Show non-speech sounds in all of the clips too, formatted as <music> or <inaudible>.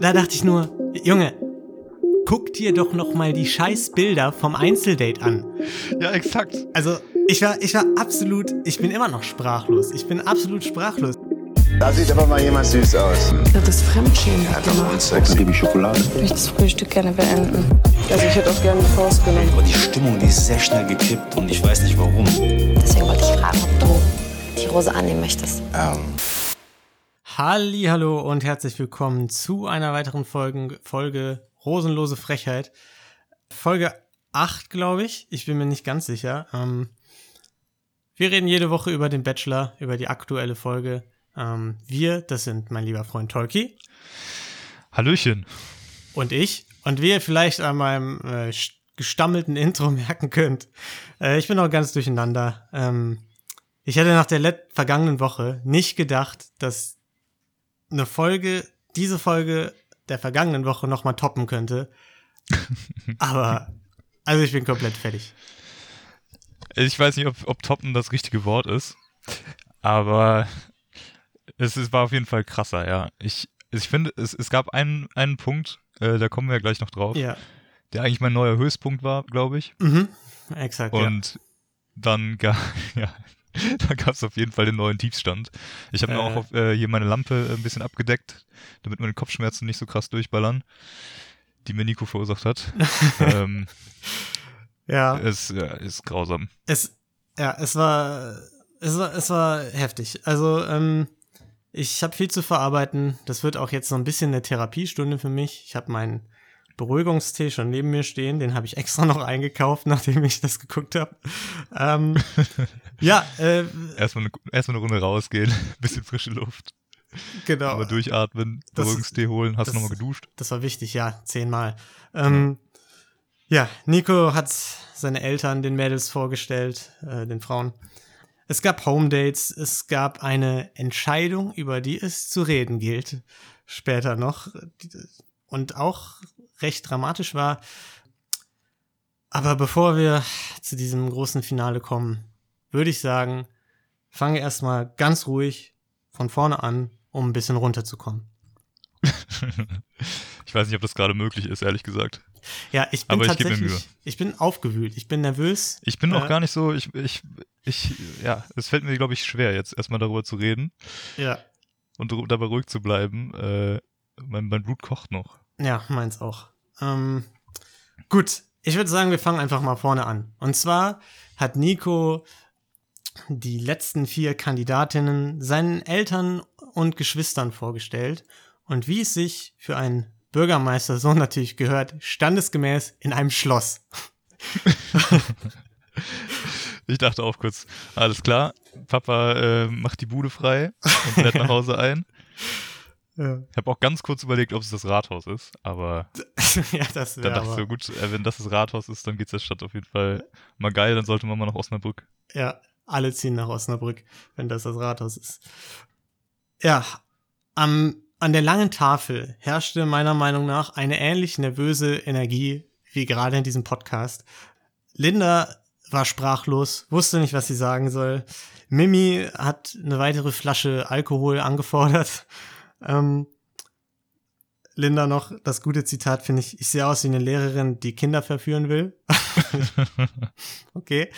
da dachte ich nur, Junge, guck dir doch noch mal die scheiß Bilder vom Einzeldate an. Ja, exakt. Also, ich war, ich war absolut, ich bin immer noch sprachlos. Ich bin absolut sprachlos. Da sieht aber mal jemand süß aus. Ja, das Fremdschämen Hat doch mal Sex. Gebe ich Schokolade. Ich möchte das Frühstück gerne beenden. Also ich hätte auch gerne die Faust genommen. Aber die Stimmung, die ist sehr schnell gekippt und ich weiß nicht warum. Deswegen wollte ich fragen, ob du die Rose annehmen möchtest. Ähm, hallo und herzlich willkommen zu einer weiteren Folgen, Folge Rosenlose Frechheit. Folge 8, glaube ich. Ich bin mir nicht ganz sicher. Ähm, wir reden jede Woche über den Bachelor, über die aktuelle Folge. Ähm, wir, das sind mein lieber Freund Tolki Hallöchen. und ich. Und wie ihr vielleicht an meinem äh, st- gestammelten Intro <laughs> merken könnt, äh, ich bin noch ganz durcheinander. Ähm, ich hätte nach der vergangenen Woche nicht gedacht, dass eine Folge, diese Folge der vergangenen Woche nochmal toppen könnte. <laughs> Aber, also ich bin komplett fertig. Ich weiß nicht, ob, ob toppen das richtige Wort ist, aber es ist, war auf jeden Fall krasser, ja. Ich, ich finde, es, es gab einen, einen Punkt, äh, da kommen wir ja gleich noch drauf, Ja, der eigentlich mein neuer Höchstpunkt war, glaube ich. mhm. exakt. ja. Und dann, ga, <laughs> ja, <laughs> da gab es auf jeden Fall den neuen Tiefstand. Ich habe mir Äh. auch auf, äh, hier meine Lampe ein bisschen abgedeckt, damit meine Kopfschmerzen nicht so krass durchballern, die mir Nico verursacht hat. <laughs> ähm, ja. es ja, ist grausam. Es, ja, es war, es war, es war heftig. Also, ähm, ich habe viel zu verarbeiten. Das wird auch jetzt so ein bisschen eine Therapiestunde für mich. Ich habe meinen Beruhigungstee schon neben mir stehen. Den habe ich extra noch eingekauft, <laughs> nachdem ich das geguckt habe. Ähm, <laughs> ja, äh, Erstmal eine, erstmal eine Runde rausgehen, <laughs> bisschen frische Luft, genau. mal durchatmen, Das Beruhigungstee holen. Hast du das- nochmal geduscht? Das war wichtig, ja, zehnmal. Ähm, ja, Nico hat seine Eltern den Mädels vorgestellt, äh, den Frauen. Es gab Home Dates, es gab eine Entscheidung, über die es zu reden gilt, später noch. Und auch recht dramatisch war. Aber bevor wir zu diesem großen Finale kommen, würde ich sagen, fange erstmal ganz ruhig von vorne an, um ein bisschen runterzukommen. <laughs> ich weiß nicht, ob das gerade möglich ist, ehrlich gesagt. Ja, ich bin Aber ich mir tatsächlich, Mühe. ich bin aufgewühlt, ich bin nervös. Ich bin auch Äh. gar nicht so, ich, ich, ich, ja, es fällt mir, glaube ich, schwer, jetzt erstmal darüber zu reden Ja, und dabei ruhig zu bleiben. Äh, mein, mein Blut kocht noch. Ja, meins auch. Ähm, gut, ich würde sagen, wir fangen einfach mal vorne an. Und zwar hat Nico die letzten vier Kandidatinnen seinen Eltern und Geschwistern vorgestellt und wie es sich für einen Bürgermeister so natürlich gehört, standesgemäß in einem Schloss. <laughs> Ich dachte auch kurz, alles klar, Papa äh, macht die Bude frei und fährt nach <laughs> Hause ein. Ja, Ich habe auch ganz kurz überlegt, ob es das Rathaus ist, aber <laughs> ja das dann dachte ich so, gut, äh, wenn das das Rathaus ist, dann geht's der Stadt auf jeden Fall mal geil, dann sollte man mal nach Osnabrück. Ja, alle ziehen nach Osnabrück, wenn das das Rathaus ist. Ja, am, an der langen Tafel herrschte meiner Meinung nach eine ähnlich nervöse Energie wie gerade in diesem Podcast. Linda war sprachlos, wusste nicht, was sie sagen soll. Mimi hat eine weitere Flasche Alkohol angefordert. Ähm, Linda noch das gute Zitat finde ich, ich sehe aus wie eine Lehrerin, die Kinder verführen will. <laughs> okay.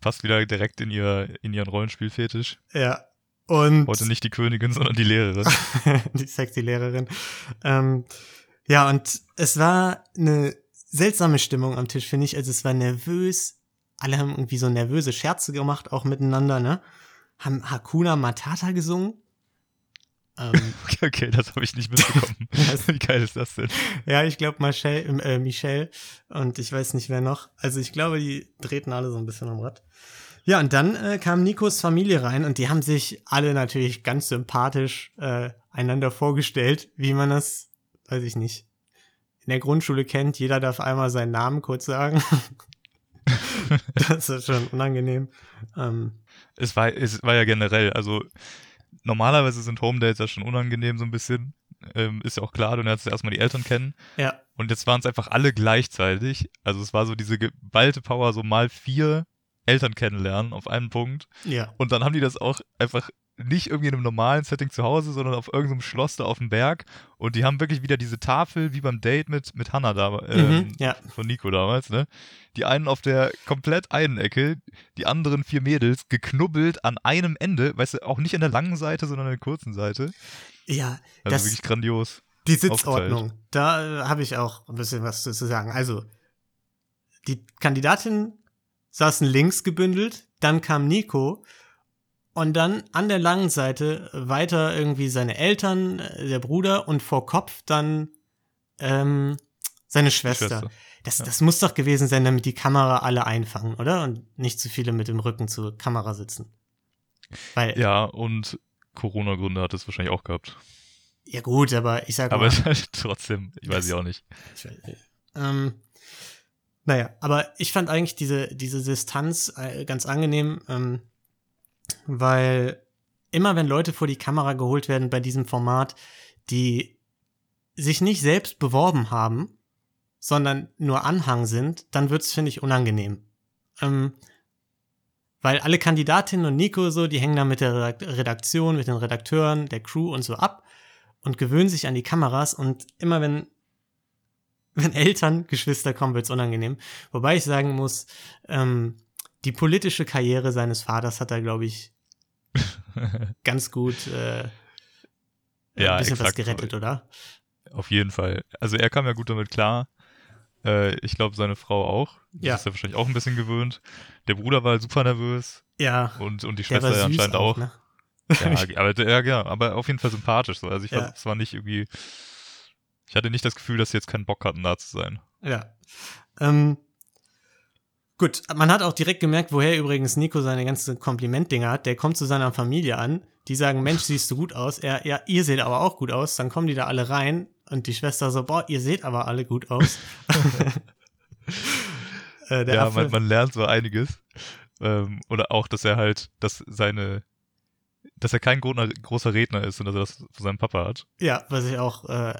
Passt wieder direkt in, ihr, in ihren Rollenspielfetisch. Ja. Und Heute nicht die Königin, sondern die Lehrerin. <laughs> die sexy Lehrerin. Ähm, ja, und es war eine seltsame Stimmung am Tisch, finde ich. Also es war nervös. Alle haben irgendwie so nervöse Scherze gemacht, auch miteinander, ne? Haben Hakuna Matata gesungen. Ähm, <laughs> Okay, das habe ich nicht mitbekommen. <laughs> Wie geil ist das denn? ja, ich glaube Michelle, äh, Michelle und ich weiß nicht wer noch. Also ich glaube, die drehten alle so ein bisschen am Rad. Ja, und dann äh, kam Nikos Familie rein und die haben sich alle natürlich ganz sympathisch äh, einander vorgestellt, wie man das, weiß ich nicht, in der Grundschule kennt. Jeder darf einmal seinen Namen kurz sagen. <laughs> das ist schon unangenehm. Ähm, Es war, es war ja generell, also normalerweise sind Home Dates ja schon unangenehm so ein bisschen. Ähm, ist ja auch klar, du lernst ja erstmal die Eltern kennen. ja, Und jetzt waren es einfach alle gleichzeitig. Also es war so diese geballte Power, so mal vier Eltern kennenlernen auf einen Punkt. ja. Und dann haben die das auch einfach nicht irgendwie in einem normalen Setting zu Hause, sondern auf irgendeinem Schloss da auf dem Berg. Und die haben wirklich wieder diese Tafel wie beim Date mit, mit Hannah da, ähm, Mhm, ja. von Nico damals, ne? Die einen auf der komplett einen Ecke, die anderen vier Mädels geknubbelt an einem Ende, weißt du, auch nicht an der langen Seite, sondern an der kurzen Seite. Ja, Also das, wirklich grandios. die Sitzordnung, da äh, habe ich auch ein bisschen was zu, zu sagen. Also, die Kandidatinnen saßen links gebündelt, dann kam Nico und dann an der langen Seite weiter irgendwie seine Eltern, der Bruder und vor Kopf dann ähm, seine Schwester. Schwester. Das, das muss doch gewesen sein, damit die Kamera alle einfangen, oder? Und nicht zu viele mit dem Rücken zur Kamera sitzen. Weil, ja, Ja, und Corona-Gründe hat es wahrscheinlich auch gehabt. gut, aber ich sag Aber mal, es <laughs> halt trotzdem, ich weiß ich auch nicht. Ähm, naja, aber ich fand eigentlich diese, diese Distanz äh, ganz angenehm, ähm, weil immer wenn Leute vor die Kamera geholt werden bei diesem Format, die sich nicht selbst beworben haben, sondern nur Anhang sind, dann wird's finde ich, unangenehm. Ähm, weil alle Kandidatinnen und Nico so, die hängen da mit der Redak- Redaktion, mit den Redakteuren, der Crew und so ab und gewöhnen sich an die Kameras und immer wenn wenn Eltern, Geschwister kommen, wird's unangenehm. Wobei ich sagen muss, ähm, die politische Karriere seines Vaters hat er, glaube ich, <laughs> ganz gut äh, Ja, ein bisschen was exakt so. gerettet, oder? Auf jeden Fall. Also er kam ja gut damit klar. Äh, ich glaube, seine Frau auch. Die Ja. ist ja wahrscheinlich auch ein bisschen gewöhnt. Der Bruder war super nervös Ja, und, und die Schwester ja anscheinend auch, auch. ne? Ja, <laughs> aber, ja, ja, aber auf jeden Fall sympathisch. So. Also ich Ja. es war nicht irgendwie. Ich hatte nicht das Gefühl, dass sie jetzt keinen Bock hatten, da zu sein. Ja. Ähm, gut, man hat auch direkt gemerkt, woher übrigens Nico seine ganzen Komplimentdinger hat. Der kommt zu seiner Familie an, die sagen, Mensch, siehst du gut aus. Er, ja, ihr seht aber auch gut aus. Dann kommen die da alle rein und die Schwester so, boah, ihr seht aber alle gut aus. <laughs> äh, ja, man, man lernt so einiges. Ähm, oder auch, dass er halt, dass seine, dass er kein großer, großer Redner ist und dass er das von seinem Papa hat. ja, was ich auch äh,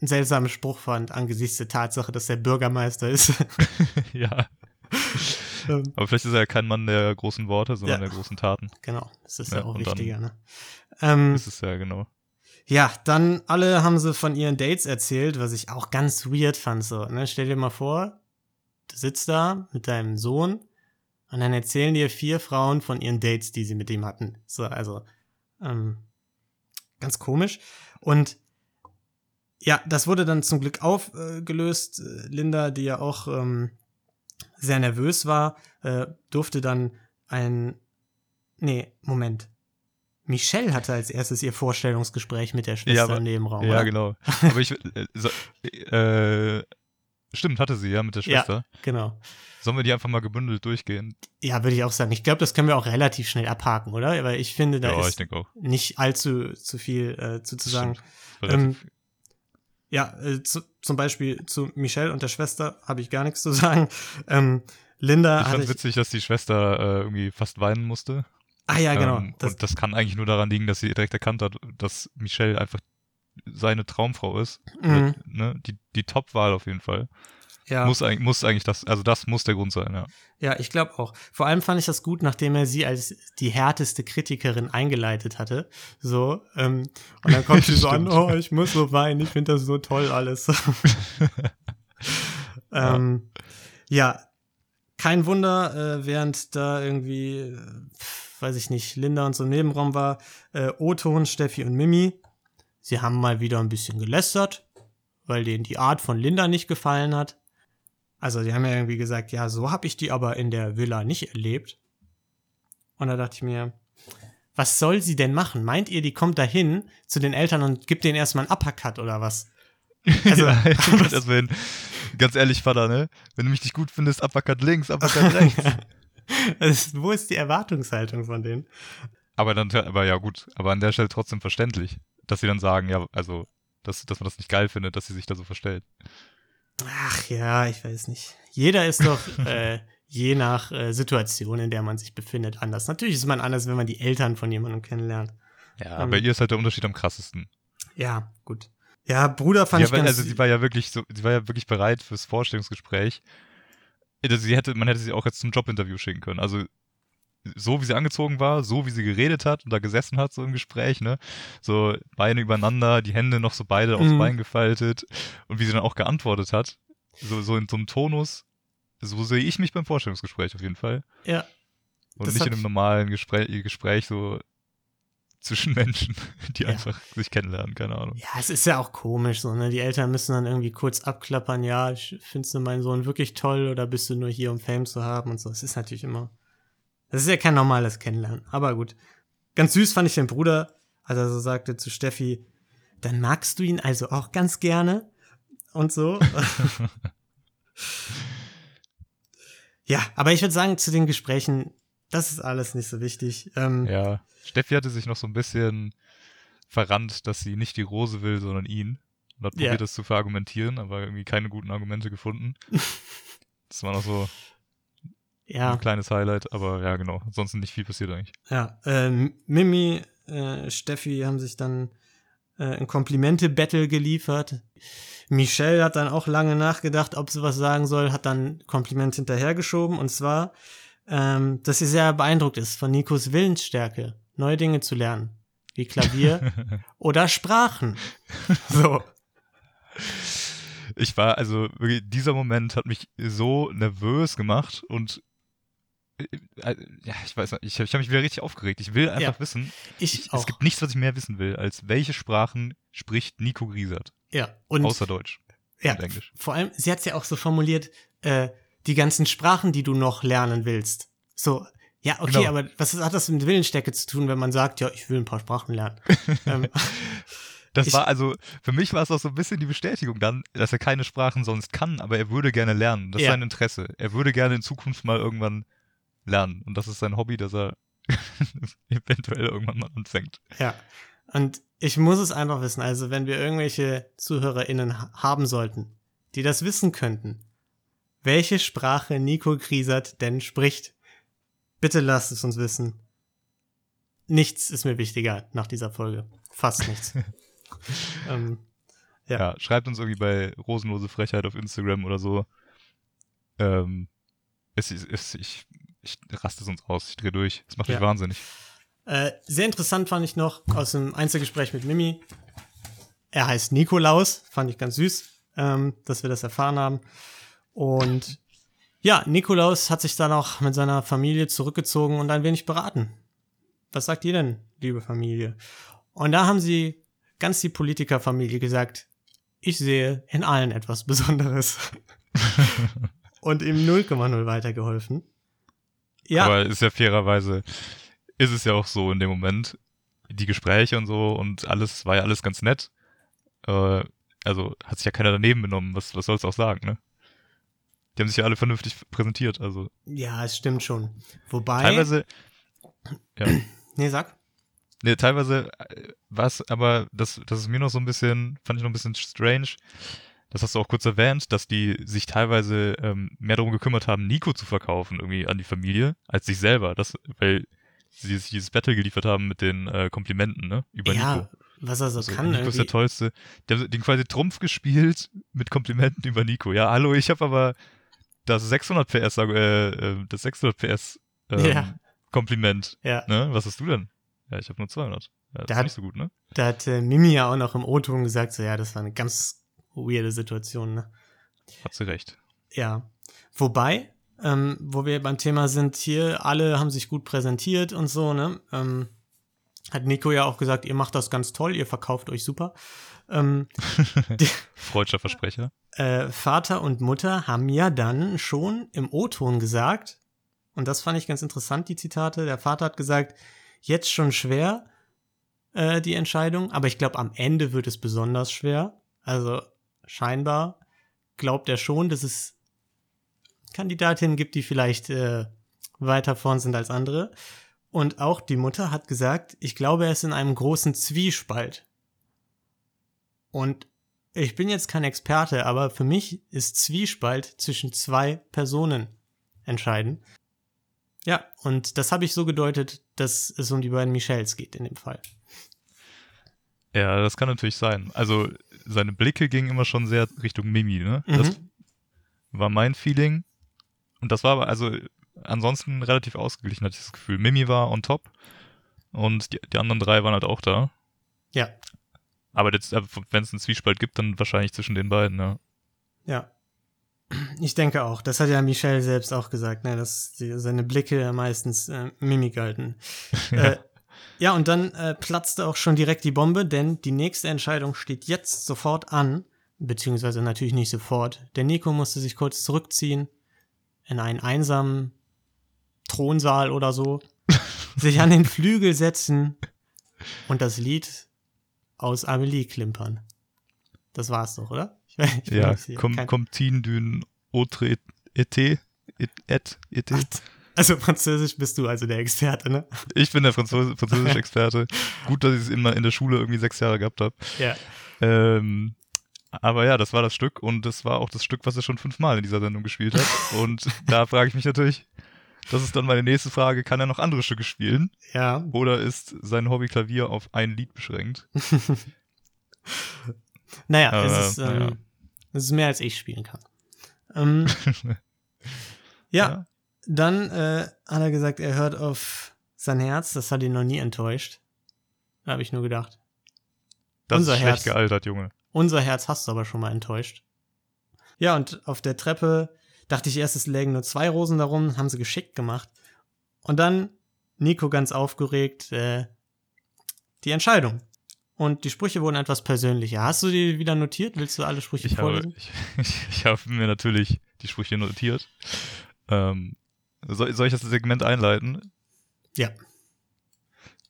einen seltsamen Spruch fand, angesichts der Tatsache, dass er Bürgermeister ist. <laughs> ja. <laughs> Ähm, Aber vielleicht ist er ja kein Mann der großen Worte, sondern Ja. der großen Taten. genau, das ist ja, Ja, auch dann- wichtiger, ne? Ähm, Das ist ja genau. Ja, dann alle haben sie von ihren Dates erzählt, was ich auch ganz weird fand. So, ne? Stell dir mal vor, du sitzt da mit deinem Sohn und dann erzählen dir vier Frauen von ihren Dates, die sie mit ihm hatten. So, also ähm, ganz komisch. Und ja, das wurde dann zum Glück aufgelöst. Äh, Linda, die ja auch ähm, sehr nervös war, äh, durfte dann ein. Nee, Moment. Michelle hatte als erstes ihr Vorstellungsgespräch mit der Schwester Ja, aber- im Nebenraum. Ja, oder? genau. <laughs> Aber ich, äh, so, äh, stimmt, hatte sie ja mit der Ja. Schwester. Genau. Sollen wir die einfach mal gebündelt durchgehen? Ja, würde ich auch sagen. Ich glaube, das können wir auch relativ schnell abhaken, oder? Weil ich finde, da ja, ist nicht allzu zu viel äh, zu, zu sagen. Relativ- Ja, äh, zu, zum Beispiel zu Michelle und der Schwester habe ich gar nichts zu <laughs> sagen. Ähm, Linda ich fand witzig, dass die Schwester äh, irgendwie fast weinen musste. Ah ja, genau. Ähm, das, und das kann eigentlich nur daran liegen, dass sie direkt erkannt hat, dass Michelle einfach seine Traumfrau ist. Mhm. Ne? Die, die Top-Wahl auf jeden Fall. Ja. Muss, eigentlich, muss eigentlich das, also das muss der Grund sein, ja. Ja, ich glaube auch. Vor allem fand ich das gut, nachdem er sie als die härteste Kritikerin eingeleitet hatte. So, ähm, und dann kommt <laughs> sie so an, oh, ich muss so weinen, ich finde das so toll alles. <laughs> <laughs> ähm, ja, kein Wunder, äh, während da irgendwie, äh, pf, weiß ich nicht, Linda und so im Nebenraum war, äh, Oton, Steffi und Mimi, sie haben mal wieder ein bisschen gelästert, weil denen die Art von Linda nicht gefallen hat. Also, die haben ja irgendwie gesagt, ja, so habe ich die aber in der Villa nicht erlebt. Und da dachte ich mir, was soll sie denn machen? Meint ihr, die kommt dahin zu den Eltern und gibt denen erstmal einen Uppercut oder was? Also, <laughs> ja, was- das wenn, ganz ehrlich, Vater, ne? Wenn du mich nicht gut findest, Uppercut links, Uppercut <laughs> rechts. Also, wo ist die Erwartungshaltung von denen? aber dann, aber ja gut, aber an der Stelle trotzdem verständlich, dass sie dann sagen, ja, also, dass, dass man das nicht geil findet, dass sie sich da so verstellt. Ach ja, ich weiß nicht. Jeder ist doch <laughs> äh, je nach äh, Situation, in der man sich befindet, anders. Natürlich ist man anders, wenn man die Eltern von jemandem kennenlernt. Ja, Ähm. bei ihr ist halt der Unterschied am krassesten. Ja, gut. Ja, Bruder fand Ja, ich weil, ganz... also sie war ja wirklich so, sie war ja wirklich bereit fürs Vorstellungsgespräch. Also sie hätte, man hätte sie auch jetzt zum Jobinterview schicken können. Also so wie sie angezogen war, so wie sie geredet hat und da gesessen hat, so im Gespräch, ne? So Beine übereinander, die Hände noch so beide aufs Mhm. Bein gefaltet und wie sie dann auch geantwortet hat. So, so in so einem Tonus. So sehe ich mich beim Vorstellungsgespräch auf jeden Fall. Ja. Und nicht in einem normalen Gespräch, Gespräch so zwischen <laughs> Menschen, die Ja. einfach sich kennenlernen, keine Ahnung. Ja, es ist ja auch komisch, so, ne? Die Eltern müssen dann irgendwie kurz abklappern, ja, findest du meinen Sohn wirklich toll oder bist du nur hier, um Fame zu haben und so. Es ist natürlich immer. Das ist ja kein normales Kennenlernen. Aber gut. Ganz süß fand ich den Bruder, als er so sagte zu Steffi, dann magst du ihn also auch ganz gerne und so. <laughs> ja, aber ich würde sagen, zu den Gesprächen, das ist alles nicht so wichtig. Ähm, Ja. Steffi hatte sich noch so ein bisschen verrannt, dass sie nicht die Rose will, sondern ihn. Und hat probiert, das zu verargumentieren, aber irgendwie keine guten Argumente gefunden. <laughs> das war noch so ja. ein kleines Highlight, aber ja, genau. Ansonsten nicht viel passiert eigentlich. Ja, ähm, Mimi, äh, Steffi haben sich dann äh, ein Komplimente-Battle geliefert. Michelle hat dann auch lange nachgedacht, ob sie was sagen soll, hat dann Kompliment hinterhergeschoben und zwar, ähm, dass sie sehr beeindruckt ist von Nikos Willensstärke, neue Dinge zu lernen, wie Klavier <laughs> oder Sprachen. <laughs> So, Ich war, also dieser Moment hat mich so nervös gemacht und ja, ich weiß nicht, ich, ich habe mich wieder richtig aufgeregt. Ich will einfach Ja. wissen, ich, ich, es gibt nichts, was ich mehr wissen will, als welche Sprachen spricht Nico Griesert, ja, und außer Deutsch ja, und Englisch. vor allem, sie hat es ja auch so formuliert, äh, die ganzen Sprachen, die du noch lernen willst. So, ja, okay, Genau. aber was hat das mit Willensstärke zu tun, wenn man sagt, ja, ich will ein paar Sprachen lernen? <laughs> ähm, Das Ich- war also, für mich war es auch so ein bisschen die Bestätigung dann, dass er keine Sprachen sonst kann, aber er würde gerne lernen. Das ist Ja. sein Interesse. Er würde gerne in Zukunft mal irgendwann lernen. Und das ist sein Hobby, dass er <laughs> eventuell irgendwann mal anfängt. ja. Und ich muss es einfach wissen. Also, wenn wir irgendwelche ZuhörerInnen ha- haben sollten, die das wissen könnten, welche Sprache Nico Griesert denn spricht, bitte lasst es uns wissen. Nichts ist mir wichtiger nach dieser Folge. Fast nichts. <laughs> ähm, Ja. Ja. schreibt uns irgendwie bei Rosenlose Frechheit auf Instagram oder so. Ähm, es, es, es, ich, ich raste es uns aus, ich drehe durch. Das macht Ja. mich wahnsinnig. Äh, sehr interessant fand ich noch aus dem Einzelgespräch mit Mimi. Er heißt Nikolaus, fand ich ganz süß, ähm, dass wir das erfahren haben. Und ja, Nikolaus hat sich dann auch mit seiner Familie zurückgezogen und ein wenig beraten. Was sagt ihr denn, liebe Familie? Und da haben sie ganz die Politikerfamilie gesagt, ich sehe in allen etwas Besonderes. <laughs> und ihm 0,0 weitergeholfen. Ja, Aber ist ja fairerweise, ist es ja auch so in dem Moment, die Gespräche und so und alles, war ja alles ganz nett. Äh, also hat sich ja keiner daneben benommen, was, was soll's auch sagen, ne? Die haben sich ja alle vernünftig präsentiert, also ja, es stimmt schon. Wobei. teilweise, ja, <clears throat> Nee, sag. nee, teilweise äh, was, aber das, das ist mir noch so ein bisschen, fand ich noch ein bisschen strange. Das hast du auch kurz erwähnt, dass die sich teilweise ähm, mehr darum gekümmert haben, Nico zu verkaufen irgendwie an die Familie, als sich selber. Das, weil sie sich dieses Battle geliefert haben mit den äh, Komplimenten, ne? Über ja, Nico. was er so Also, kann. Nico ist der Tollste. Der hat den quasi Trumpf gespielt mit Komplimenten über Nico. Ja, hallo, ich habe aber das 600 PS, äh, äh, das 600 PS ähm, Ja. Kompliment. Ja, Ne? Was hast du denn? Ja, ich habe nur 200. Ja, das Der ist hat- nicht so gut, ne? da hat äh, Mimi ja auch noch im O-Ton gesagt, so ja, das war eine ganz weirde Situation, ne? Hat sie recht. Ja. Wobei, ähm, wo wir beim Thema sind, hier, alle haben sich gut präsentiert und so, ne? Ähm, hat Nico ja auch gesagt, ihr macht das ganz toll, ihr verkauft euch super. Ähm, <laughs> Freudscher Versprecher. äh, Vater und Mutter haben ja dann schon im O-Ton gesagt, und das fand ich ganz interessant, die Zitate. Der Vater hat gesagt, jetzt schon schwer, äh, die Entscheidung, aber ich glaube, am Ende wird es besonders schwer. Also scheinbar glaubt er schon, dass es Kandidatinnen gibt, die vielleicht äh, weiter vorn sind als andere. Und auch die Mutter hat gesagt, ich glaube, er ist in einem großen Zwiespalt. Und ich bin jetzt kein Experte, aber für mich ist Zwiespalt zwischen zwei Personen entscheidend. Ja, und das habe ich so gedeutet, dass es um die beiden Michelles geht in dem Fall. Ja, das kann natürlich sein. Also seine Blicke gingen immer schon sehr Richtung Mimi, ne? Das Mhm. war mein Feeling. Und das war aber, also ansonsten relativ ausgeglichen, hatte ich das Gefühl. Mimi war on top und die, die anderen drei waren halt auch da. Ja, Aber wenn es einen Zwiespalt gibt, dann wahrscheinlich zwischen den beiden, ja. ja. Ich denke auch. Das hat ja Michel selbst auch gesagt, ne, dass die, seine Blicke meistens äh, Mimik galten. <laughs> äh, ja, und dann äh, platzte auch schon direkt die Bombe, denn die nächste Entscheidung steht jetzt sofort an, beziehungsweise natürlich nicht sofort. Der Nico musste sich kurz zurückziehen in einen einsamen Thronsaal oder so, <laughs> sich an den Flügel setzen und das Lied aus Amelie klimpern. Das war's doch, oder? Ich, ich Ja, jetzt hier komm, kein- Comptine d'une autre et, et, et, et. Also Französisch bist du also der Experte, ne? Ich bin der Französ <laughs> Französisch-Experte. Gut, dass ich es immer in der Schule irgendwie sechs Jahre gehabt habe. Ja. Ähm, aber ja, das war das Stück und das war auch das Stück, was er schon fünfmal in dieser Sendung gespielt hat. <laughs> Und da frage ich mich natürlich, das ist dann meine nächste Frage, kann er noch andere Stücke spielen? Ja. Oder ist sein Hobby Klavier auf ein Lied beschränkt? <laughs> Naja, Aber, es, ist, ähm, naja. es ist mehr als ich spielen kann. Ähm, ja, Ja. Dann äh, hat er gesagt, er hört auf sein Herz. Das hat ihn noch nie enttäuscht. Da habe ich nur gedacht. Das Unser ist schlecht Herz. gealtert, Junge. Unser Herz hast du aber schon mal enttäuscht. Ja, und auf der Treppe dachte ich erst, es lägen nur zwei Rosen darum, haben sie geschickt gemacht. Und dann Nico ganz aufgeregt, äh, die Entscheidung. Und die Sprüche wurden etwas persönlicher. Hast du die wieder notiert? Willst du alle Sprüche Ich habe, vorlesen? ich, <laughs> ich, ich habe mir natürlich die Sprüche notiert. Ähm, soll, soll ich das Segment einleiten? Ja.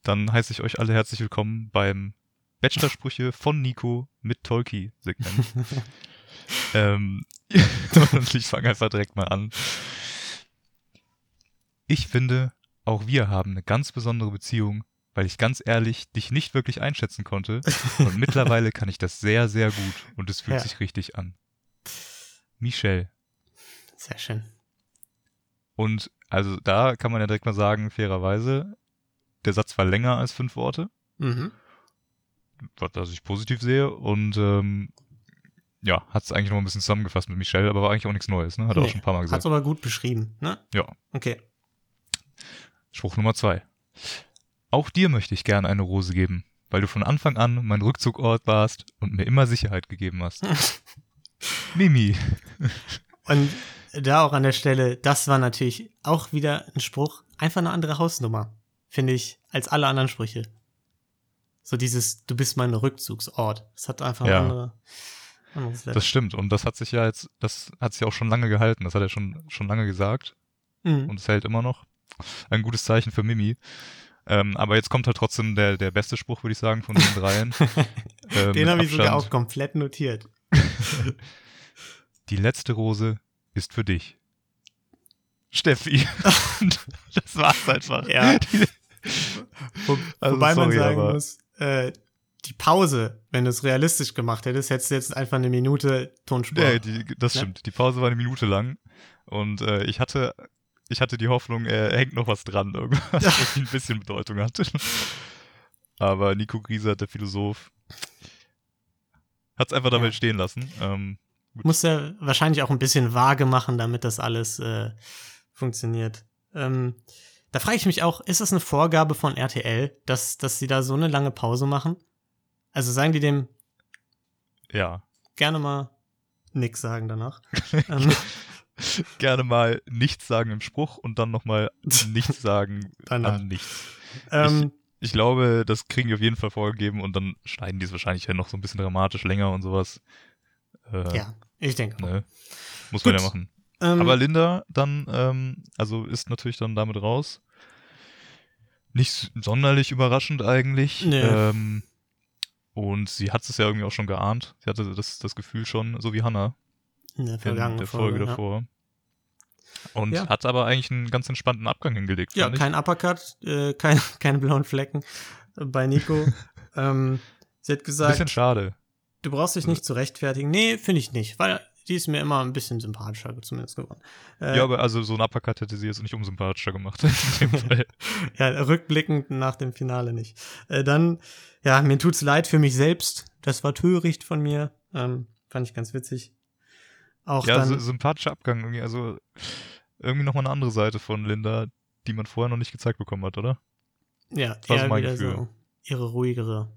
Dann heiße ich euch alle herzlich willkommen beim Bachelor-Sprüche von Nico mit Tolki-Segment. <laughs> ähm, und <laughs> ich fange einfach direkt mal an. Ich finde, auch wir haben eine ganz besondere Beziehung, weil ich ganz ehrlich dich nicht wirklich einschätzen konnte. Und <laughs> mittlerweile kann ich das sehr, sehr gut und es fühlt Ja. sich richtig an. Michelle. Sehr schön. Und also da kann man ja direkt mal sagen, fairerweise, der Satz war länger als fünf Worte, Mhm. was ich positiv sehe. Und ähm, ja, hat es eigentlich noch ein bisschen zusammengefasst mit Michelle, aber war eigentlich auch nichts Neues, ne? Hat er auch Nee, schon ein paar Mal gesagt. Hat's aber gut beschrieben, ne? Ja. Okay. Spruch Nummer zwei. Auch dir möchte ich gerne eine Rose geben, weil du von Anfang an mein Rückzugort warst und mir immer Sicherheit gegeben hast. <laughs> Mimi. Und da auch an der Stelle, das war natürlich auch wieder ein Spruch, einfach eine andere Hausnummer, finde ich, als alle anderen Sprüche. So dieses, du bist mein Rückzugsort. Das hat einfach Ja. andere. Das stimmt. Und das hat sich ja jetzt, das hat sich auch schon lange gehalten. Das hat er schon, schon lange gesagt. Mhm. und es hält immer noch. Ein gutes Zeichen für Mimi. Ähm, aber jetzt kommt halt trotzdem der, der beste Spruch, würde ich sagen, von den dreien. <laughs> Ähm, Den habe ich sogar auch komplett notiert. <laughs> Die letzte Rose ist für dich. Steffi. <laughs> das war's einfach. Ja. Wo, Also wobei man sorry, sagen aber- muss, äh, die Pause, wenn du es realistisch gemacht hättest, hättest du jetzt einfach eine Minute Tonspur. Ja, die, das Ja. stimmt. Die Pause war eine Minute lang. Und äh, ich hatte, ich hatte die Hoffnung, er hängt noch was dran, irgendwas, <laughs> was ein bisschen Bedeutung hatte. Aber Nico Griesert, der Philosoph, hat es einfach dabei Ja. stehen lassen. Ähm, Muss er wahrscheinlich auch ein bisschen vage machen, damit das alles äh, funktioniert. Ähm, da frage ich mich auch, ist das eine Vorgabe von RTL, dass, dass sie da so eine lange Pause machen? Also sagen die dem ja. gerne mal nix sagen danach. <laughs> ähm, Gerne mal nichts sagen im Spruch und dann nochmal <laughs> nichts sagen Danach. an nichts. ähm, Ich glaube, das kriegen die auf jeden Fall vorgegeben und dann schneiden die es wahrscheinlich ja noch so ein bisschen dramatisch länger und sowas. Äh, ja, ich denke. Ne? Muss man Gut. ja machen. Ähm, Aber Linda dann, ähm, also ist natürlich dann damit raus. Nicht sonderlich überraschend eigentlich. Nee. Ähm, und sie hat es ja irgendwie auch schon geahnt. Sie hatte das, das Gefühl schon, so wie Hannah in der in der Folge ja. davor. Und Ja. hat aber eigentlich einen ganz entspannten Abgang hingelegt. Ja, kein Uppercut, äh, <laughs> kein, keine blauen Flecken bei Nico. <laughs> ähm, sie hat Ein gesagt, bisschen schade. Du brauchst dich nicht zu rechtfertigen. Nee, finde ich nicht, weil die ist mir immer ein bisschen sympathischer zumindest geworden. Äh, ja, aber also so ein Uppercut hätte sie jetzt nicht unsympathischer gemacht. <laughs> In dem <laughs> Fall. ja, rückblickend nach dem Finale nicht. Äh, dann, ja, mir tut's leid für mich selbst. Das war töricht von mir. Ähm, fand ich ganz witzig. Auch ja, dann, so, sympathischer Abgang irgendwie. Also irgendwie nochmal eine andere Seite von Linda, die man vorher noch nicht gezeigt bekommen hat, oder? Ja, war so mein wieder Gefühl. so ihre ruhigere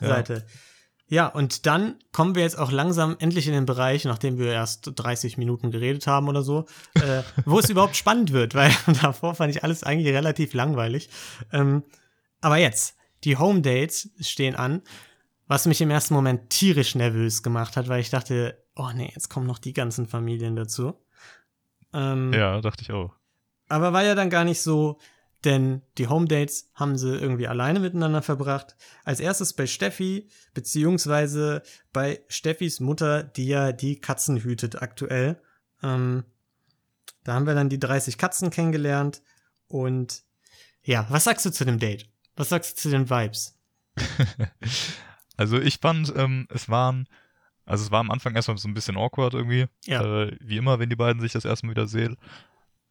Ja. Seite. Ja, und dann kommen wir jetzt auch langsam endlich in den Bereich, nachdem wir erst 30 Minuten geredet haben oder so, äh, wo es <laughs> überhaupt spannend wird, weil <laughs> davor fand ich alles eigentlich relativ langweilig. Ähm, aber jetzt, die Home Dates stehen an, was mich im ersten Moment tierisch nervös gemacht hat, weil ich dachte, oh nee, jetzt kommen noch die ganzen Familien dazu. Ähm, Ja, dachte ich auch. aber war ja dann gar nicht so, denn die Home Dates haben sie irgendwie alleine miteinander verbracht. Als erstes bei Steffi, beziehungsweise bei Steffis Mutter, die ja die Katzen hütet aktuell. Ähm, da haben wir dann die 30 Katzen kennengelernt. Und ja, was sagst du zu dem Date? Was sagst du zu den Vibes? <laughs> Also ich fand, ähm, es waren, also es war am Anfang erstmal so ein bisschen awkward irgendwie. Ja. Äh, wie immer, wenn die beiden sich das erste Mal wieder sehen.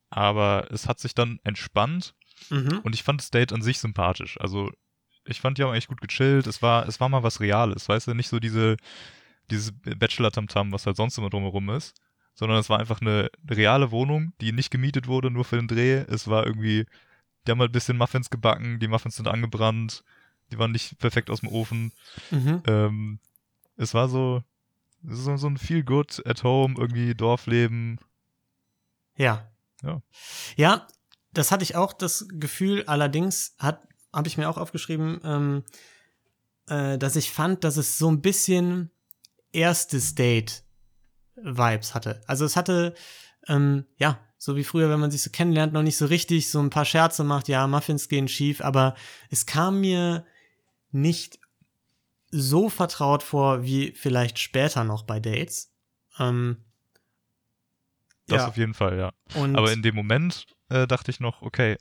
Aber es hat sich dann entspannt Mhm. und ich fand das Date an sich sympathisch. Also ich fand die haben echt gut gechillt. Es war, es war mal was Reales, weißt du, nicht so diese, dieses Bachelor-Tamtam, was halt sonst immer drumherum ist. Sondern es war einfach eine reale Wohnung, die nicht gemietet wurde, nur für den Dreh. Es war irgendwie, die haben halt ein bisschen Muffins gebacken, die Muffins sind angebrannt, die waren nicht perfekt aus dem Ofen. Mhm. Ähm, es war so, so, so ein Feel Good at Home, irgendwie Dorfleben. Ja. Ja. Ja, das hatte ich auch das Gefühl, allerdings hat habe ich mir auch aufgeschrieben, ähm, äh, dass ich fand, dass es so ein bisschen erstes Date Vibes hatte. Also es hatte, ähm, ja, so wie früher, wenn man sich so kennenlernt, noch nicht so richtig, so ein paar Scherze macht, ja, Muffins gehen schief, aber es kam mir nicht so vertraut vor wie vielleicht später noch bei Dates. Ähm, Das ja, auf jeden Fall, ja. und Aber in dem Moment äh, dachte ich noch, okay,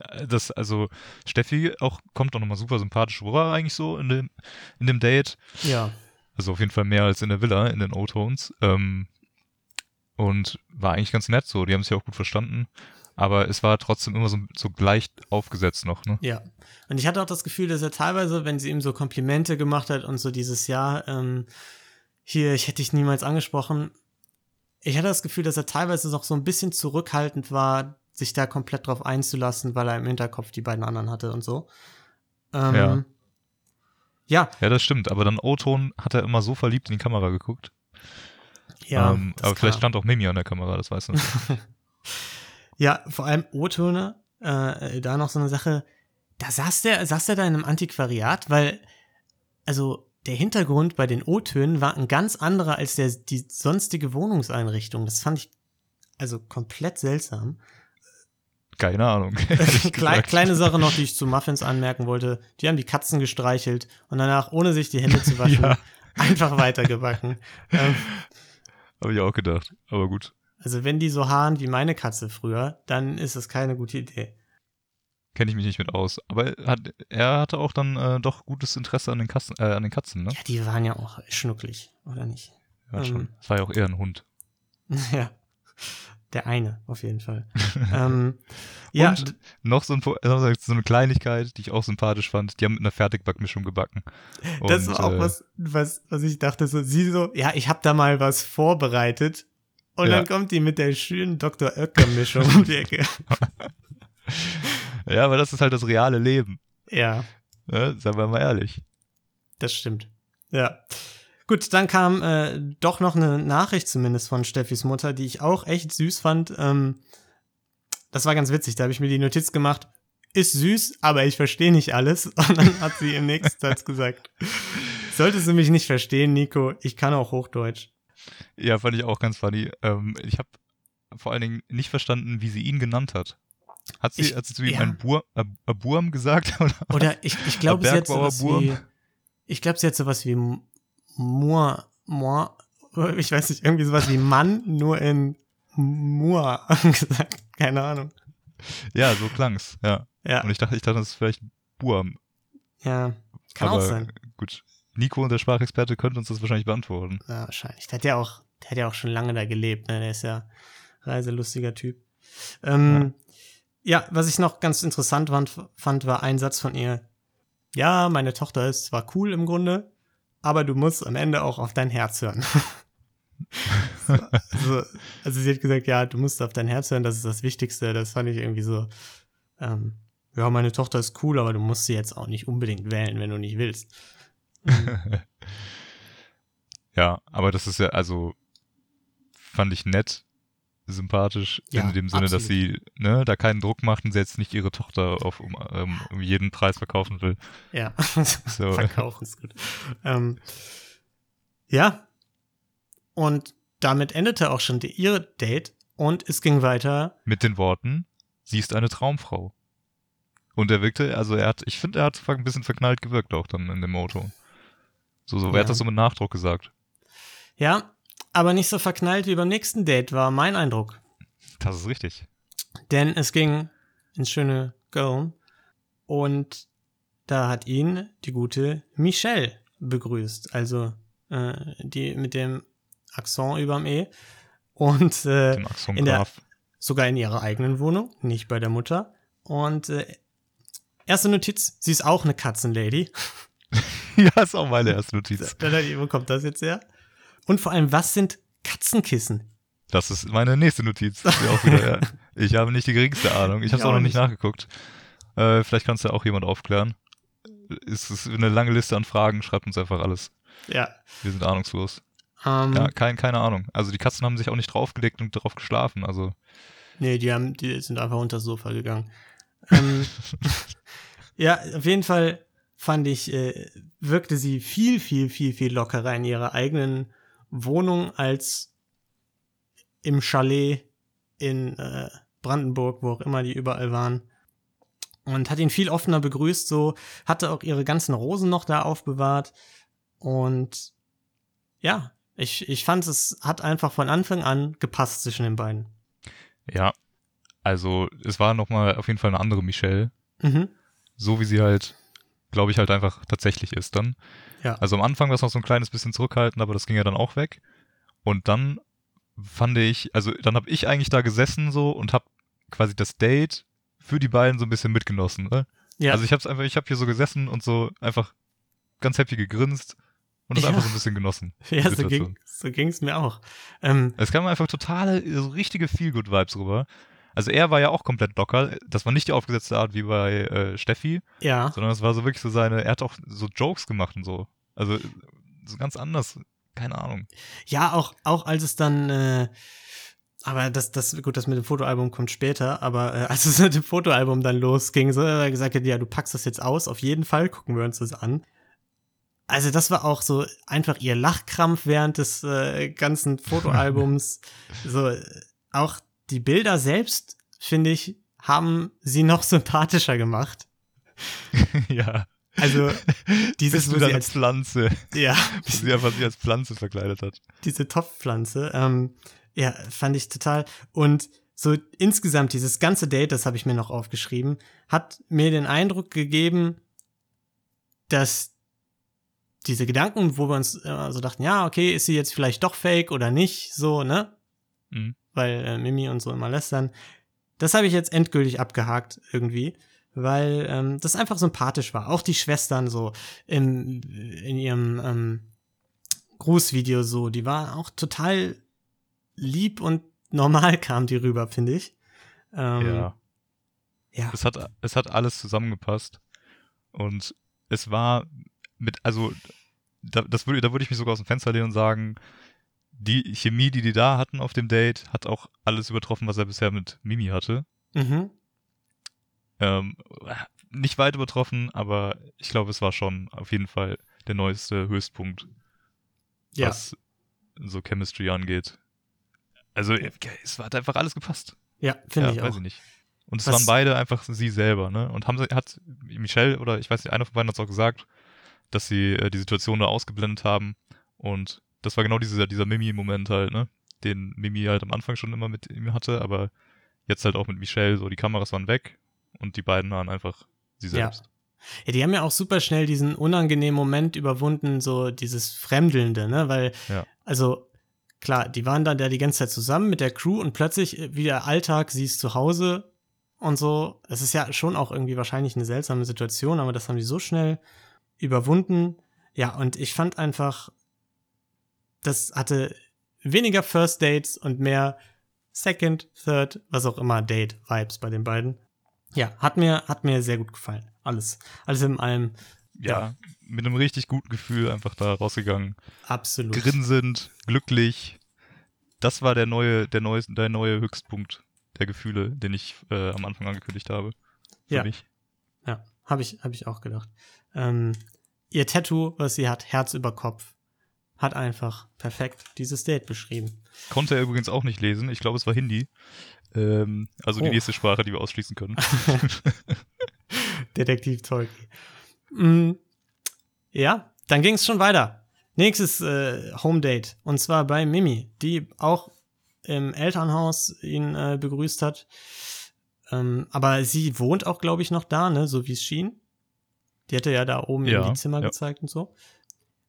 äh, das, also Steffi auch kommt doch nochmal super sympathisch rüber eigentlich so in dem, in dem Date. ja, Also auf jeden Fall mehr als in der Villa, in den O-Tones. Ähm, und war eigentlich ganz nett so, die haben sich auch gut verstanden. Aber es war trotzdem immer so, so gleich aufgesetzt noch, ne? Ja. Und ich hatte auch das Gefühl, dass er teilweise, wenn sie ihm so Komplimente gemacht hat und so dieses Jahr, ähm, hier, ich hätte dich niemals angesprochen, ich hatte das Gefühl, dass er teilweise noch so ein bisschen zurückhaltend war, sich da komplett drauf einzulassen, weil er im Hinterkopf die beiden anderen hatte und so. Ähm, Ja. Ja, Ja, das stimmt. Aber dann O-Ton hat er immer so verliebt in die Kamera geguckt. ja. ähm, aber vielleicht stand auch Mimi an der Kamera, das weißt du nicht. <laughs> Ja, vor allem O-Töne, äh, da noch so eine Sache, da saß der, saß der da in einem Antiquariat, weil, also der Hintergrund bei den O-Tönen war ein ganz anderer als der, die sonstige Wohnungseinrichtung. Das fand ich also komplett seltsam. Keine Ahnung. <laughs> <laughs> gesagt. kleine Sache noch, die ich zu Muffins anmerken wollte. Die haben die Katzen gestreichelt und danach, ohne sich die Hände zu <laughs> waschen, Ja. einfach weitergebacken. ähm, Habe ich auch gedacht. Aber gut. also wenn die so haaren wie meine Katze früher, dann ist das keine gute Idee. Kenne ich mich nicht mit aus. Aber er, hat, er hatte auch dann äh, doch gutes Interesse an den, Katzen, äh, an den Katzen, ne? Ja, die waren ja auch schnucklig, oder nicht? Ja, schon. Ähm. Das war ja auch eher ein Hund. Ja. Der eine, auf jeden Fall. <laughs> ähm, ja, Und noch so, ein, so eine Kleinigkeit, die ich auch sympathisch fand. Die haben mit einer Fertigbackmischung gebacken. das Und, war auch äh, was, was, was ich dachte, so, sie so, ja, ich habe da mal was vorbereitet. Und Ja. dann kommt die mit der schönen Dr. Oetker-Mischung um die Ecke. <laughs> Ja, aber das ist halt das reale Leben. Ja, Ne? Seien wir mal ehrlich. das stimmt. Ja. Gut, dann kam äh, doch noch eine Nachricht zumindest von Steffis Mutter, die ich auch echt süß fand. Ähm, das war ganz witzig, da habe ich mir die Notiz gemacht. Ist süß, aber ich verstehe nicht alles. <laughs> Und dann hat sie im nächsten Satz gesagt, solltest du mich nicht verstehen, Nico, ich kann auch Hochdeutsch. Ja, fand ich auch ganz funny. Ähm, ich habe vor allen Dingen nicht verstanden, wie sie ihn genannt hat. Hat sie, Ich- hat sie zu ihm ja. ein Bur, äh, Burm gesagt? <laughs> Oder? Oder ich, ich glaube, sie hat sowas Burm. wie, ich glaube, sie hat sowas wie Moor, Moor, ich weiß nicht, irgendwie sowas wie Mann, nur in Moor <laughs> gesagt. Keine Ahnung. Ja, so klang's. Ja. Ja, Und ich dachte, ich dachte, das ist vielleicht Burm. ja, kann aber auch sein. gut. Nico, der Sprachexperte, könnte uns das wahrscheinlich beantworten. Ja, wahrscheinlich. Der hat ja auch, der hat ja auch schon lange da gelebt, ne? Der ist ja reiselustiger Typ. Ähm, ja. was ich noch ganz interessant fand, fand, war ein Satz von ihr. Ja, meine Tochter ist zwar cool im Grunde, aber du musst am Ende auch auf dein Herz hören. <laughs> so, also sie hat gesagt, ja, du musst auf dein Herz hören, das ist das Wichtigste. Das fand ich irgendwie so, ähm, ja, meine Tochter ist cool, aber du musst sie jetzt auch nicht unbedingt wählen, wenn du nicht willst. <laughs> Ja, aber das ist ja, also fand ich nett, sympathisch, Ja, in dem Sinne, dass absolut. sie ne, da keinen Druck macht und sie jetzt nicht ihre Tochter auf um, ähm, um jeden Preis verkaufen will. Ja, <laughs> So. verkaufen ist gut. Ähm, ja, und damit endete auch schon die, ihre Date und es ging weiter. Mit den Worten, sie ist eine Traumfrau. Und er wirkte, also er hat, ich finde, er hat ein bisschen verknallt gewirkt auch dann in dem Auto. So, so, wer Ja. hat das so mit Nachdruck gesagt? Ja, aber nicht so verknallt wie beim nächsten Date, war mein Eindruck. Das ist richtig. Denn es ging ins schöne Köln und da hat ihn die gute Michelle begrüßt. Also äh, die mit dem Akzent überm E. Und äh, in der, sogar in ihrer eigenen Wohnung, nicht bei der Mutter. Und äh, erste Notiz, sie ist auch eine Katzenlady. <laughs> ja, ist auch meine erste Notiz. <laughs> Wo kommt das jetzt her? Und vor allem, was sind Katzenkissen? Das ist meine nächste Notiz. Wieder, ja. <laughs> Ich habe nicht die geringste Ahnung. Ich habe es auch noch nicht nicht. nachgeguckt. Äh, vielleicht kannst du auch jemand aufklären. Es ist eine lange Liste an Fragen. Schreibt uns einfach alles. Ja. Wir sind ahnungslos. Ähm, Ja, kein, keine Ahnung. Also die Katzen haben sich auch nicht draufgelegt und drauf geschlafen. Also Nee, die, haben, die sind einfach unter das Sofa gegangen. Ähm, <laughs> ja, auf jeden Fall fand ich, äh, wirkte sie viel, viel, viel, viel lockerer in ihrer eigenen Wohnung als im Chalet in äh, Brandenburg, wo auch immer die überall waren. Und hat ihn viel offener begrüßt, so, hatte auch ihre ganzen Rosen noch da aufbewahrt. Und ja, ich, ich fand, es hat einfach von Anfang an gepasst zwischen den beiden. ja. Also es war nochmal auf jeden Fall eine andere Michelle. Mhm. So wie sie halt, glaube ich, halt einfach tatsächlich ist dann. Ja. Also am Anfang war es noch so ein kleines bisschen zurückhaltend, aber das ging ja dann auch weg. Und dann fand ich, also dann habe ich eigentlich da gesessen so und habe quasi das Date für die beiden so ein bisschen mitgenossen. Ne? Ja. Also ich habe einfach, ich habe hier so gesessen und so einfach ganz happy gegrinst und das Ja. einfach so ein bisschen genossen. <laughs> Ja, so ging so ging's mir auch. Ähm, Es kamen einfach totale, so richtige Feel-Good-Vibes rüber. Also er war ja auch komplett locker. Das war nicht die aufgesetzte Art wie bei äh, Steffi, ja, sondern es war so wirklich so seine, er hat auch so Jokes gemacht und so. Also so ganz anders. Keine Ahnung. ja, auch auch als es dann, äh, aber das das gut, das mit dem Fotoalbum kommt später. Aber äh, <laughs> als es mit dem Fotoalbum dann losging, so hat er gesagt, hat, ja, du packst das jetzt aus. Auf jeden Fall gucken wir uns das an. Also das war auch so einfach ihr Lachkrampf während des äh, ganzen Fotoalbums. <laughs> so äh, auch die Bilder selbst finde ich haben sie noch sympathischer gemacht. <laughs> ja. Also <laughs> dieses, Bist du wo da sie eine als Pflanze, ja wo sie einfach sich als Pflanze verkleidet hat. diese Topfpflanze. Ähm, ja, fand ich total. Und so insgesamt dieses ganze Date, das habe ich mir noch aufgeschrieben, hat mir den Eindruck gegeben, dass diese Gedanken, wo wir uns immer so dachten, ja, okay, ist sie jetzt vielleicht doch fake oder nicht, so, ne? Mhm. Weil äh, Mimi und so immer lästern. Das habe ich jetzt endgültig abgehakt irgendwie, weil ähm, das einfach sympathisch war. Auch die Schwestern so im, in ihrem ähm, Grußvideo so, die war auch total lieb und normal <laughs> kam die rüber, finde ich. Ähm, ja. ja. Es hat, es hat alles zusammengepasst. Und es war mit, also, da, das würde, da würde ich mich sogar aus dem Fenster lehnen und sagen, die Chemie, die die da hatten auf dem Date, hat auch alles übertroffen, was er bisher mit Mimi hatte. Mhm. Ähm, nicht weit übertroffen, aber ich glaube, es war schon auf jeden Fall der neueste Höchstpunkt, Ja. was so Chemistry angeht. Also, es hat einfach alles gepasst. Ja, finde ja, ich weiß auch. ich nicht. Und es Was- waren beide einfach sie selber, ne? Und haben sie, hat Michelle oder ich weiß nicht, einer von beiden hat es auch gesagt, dass sie äh, die Situation da ausgeblendet haben. Und das war genau dieser, dieser Mimi-Moment halt, ne? Den Mimi halt am Anfang schon immer mit ihm hatte, aber jetzt halt auch mit Michelle, so die Kameras waren weg und die beiden waren einfach sie Ja. selbst. Ja, die haben ja auch super schnell diesen unangenehmen Moment überwunden, so dieses Fremdelnde, ne? Weil, Ja. also, klar, die waren dann da die ganze Zeit zusammen mit der Crew und plötzlich äh, wieder Alltag, sie ist zu Hause und so. Es ist ja schon auch irgendwie wahrscheinlich eine seltsame Situation, aber das haben die so schnell überwunden. Ja, und ich fand einfach, das hatte weniger First Dates und mehr Second, Third, was auch immer Date-Vibes bei den beiden. Ja, hat mir, hat mir sehr gut gefallen. Alles. Alles in allem. Ja, mit einem richtig guten Gefühl einfach da rausgegangen. Absolut. Grinsend, glücklich. Das war der neue, der neue, der neue Höchstpunkt der Gefühle, den ich äh, am Anfang angekündigt habe. Für Ja. mich. Ja, habe ich, hab ich auch gedacht. Ähm, ihr Tattoo, was sie hat, Herz über Kopf, hat einfach perfekt dieses Date beschrieben. Konnte er übrigens auch nicht lesen. Ich glaube, es war Hindi. Ähm, also die Oh. nächste Sprache, die wir ausschließen können. <laughs> Detektiv Tolki. Mm, ja, dann ging es schon weiter. Nächstes äh, Home Date. Und zwar bei Mimi, die auch im Elternhaus ihn äh, begrüßt hat. Ähm, aber sie wohnt auch, glaube ich, noch da, ne? So wie es schien. Die hatte ja da oben Ja, in die Zimmer ja. gezeigt und so.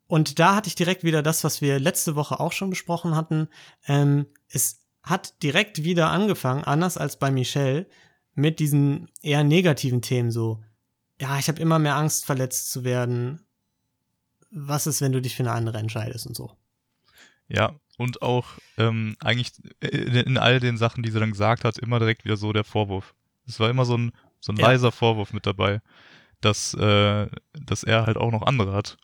Und da hatte ich direkt wieder das, was wir letzte Woche auch schon besprochen hatten. Ähm, es hat direkt wieder angefangen, anders als bei Michelle, mit diesen eher negativen Themen so. Ja, ich habe immer mehr Angst, verletzt zu werden. Was ist, wenn du dich für eine andere entscheidest und so? Ja, und auch ähm, eigentlich in, in all den Sachen, die sie dann gesagt hat, immer direkt wieder so der Vorwurf. Es war immer so ein, so ein Ja. leiser Vorwurf mit dabei, dass, äh, dass er halt auch noch andere hat.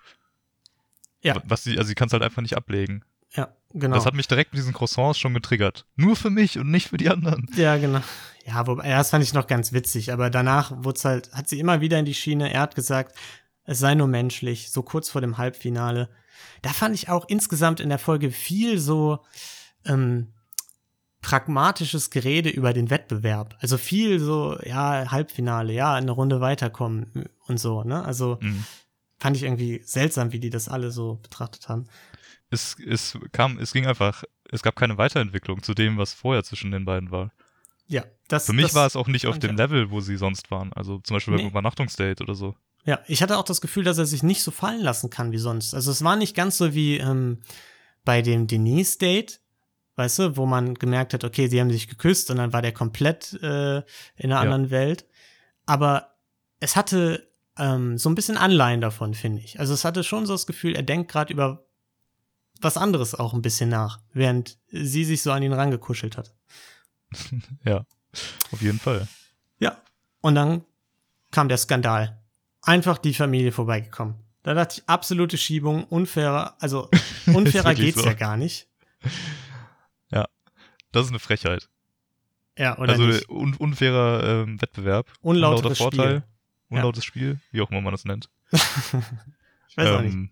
Ja. Was sie, also sie kann es halt einfach nicht ablegen. Ja, genau. Das hat mich direkt mit diesen Croissants schon getriggert. Nur für mich und nicht für die anderen. Ja, genau. Ja, wobei, das fand ich noch ganz witzig, aber danach wurde halt, hat sie immer wieder in die Schiene, er hat gesagt, es sei nur menschlich, so kurz vor dem Halbfinale. Da fand ich auch insgesamt in der Folge viel so ähm, pragmatisches Gerede über den Wettbewerb. Also viel so, ja, Halbfinale, ja, eine Runde weiterkommen und so, ne? Also Mhm. Fand ich irgendwie seltsam, wie die das alle so betrachtet haben. Es, es kam, es ging einfach, es gab keine Weiterentwicklung zu dem, was vorher zwischen den beiden war. Ja, das Für mich das, war es auch nicht auf dem Level, wo sie sonst waren. Also zum Beispiel beim Nee. Übernachtungsdate oder so. Ja, ich hatte auch das Gefühl, dass er sich nicht so fallen lassen kann wie sonst. Also es war nicht ganz so wie ähm, bei dem Denise-Date, weißt du, wo man gemerkt hat, okay, sie haben sich geküsst und dann war der komplett äh, in einer Ja. anderen Welt. Aber es hatte ähm, so ein bisschen Anleihen davon, finde ich. Also es hatte schon so das Gefühl, er denkt gerade über was anderes auch ein bisschen nach, während sie sich so an ihn rangekuschelt hat. <laughs> Ja, auf jeden Fall. Ja. Und dann kam der Skandal. Einfach die Familie vorbeigekommen. Da dachte ich, absolute Schiebung, unfairer, also <laughs> unfairer geht's so. ja gar nicht. Das ist eine Frechheit. Ja, oder also nicht? un unfairer ähm, Wettbewerb, Unlauteres unlauter Vorteil, Ja. Unlautes Spiel, wie auch immer man das nennt. <laughs> Ich weiß auch nicht. Ähm,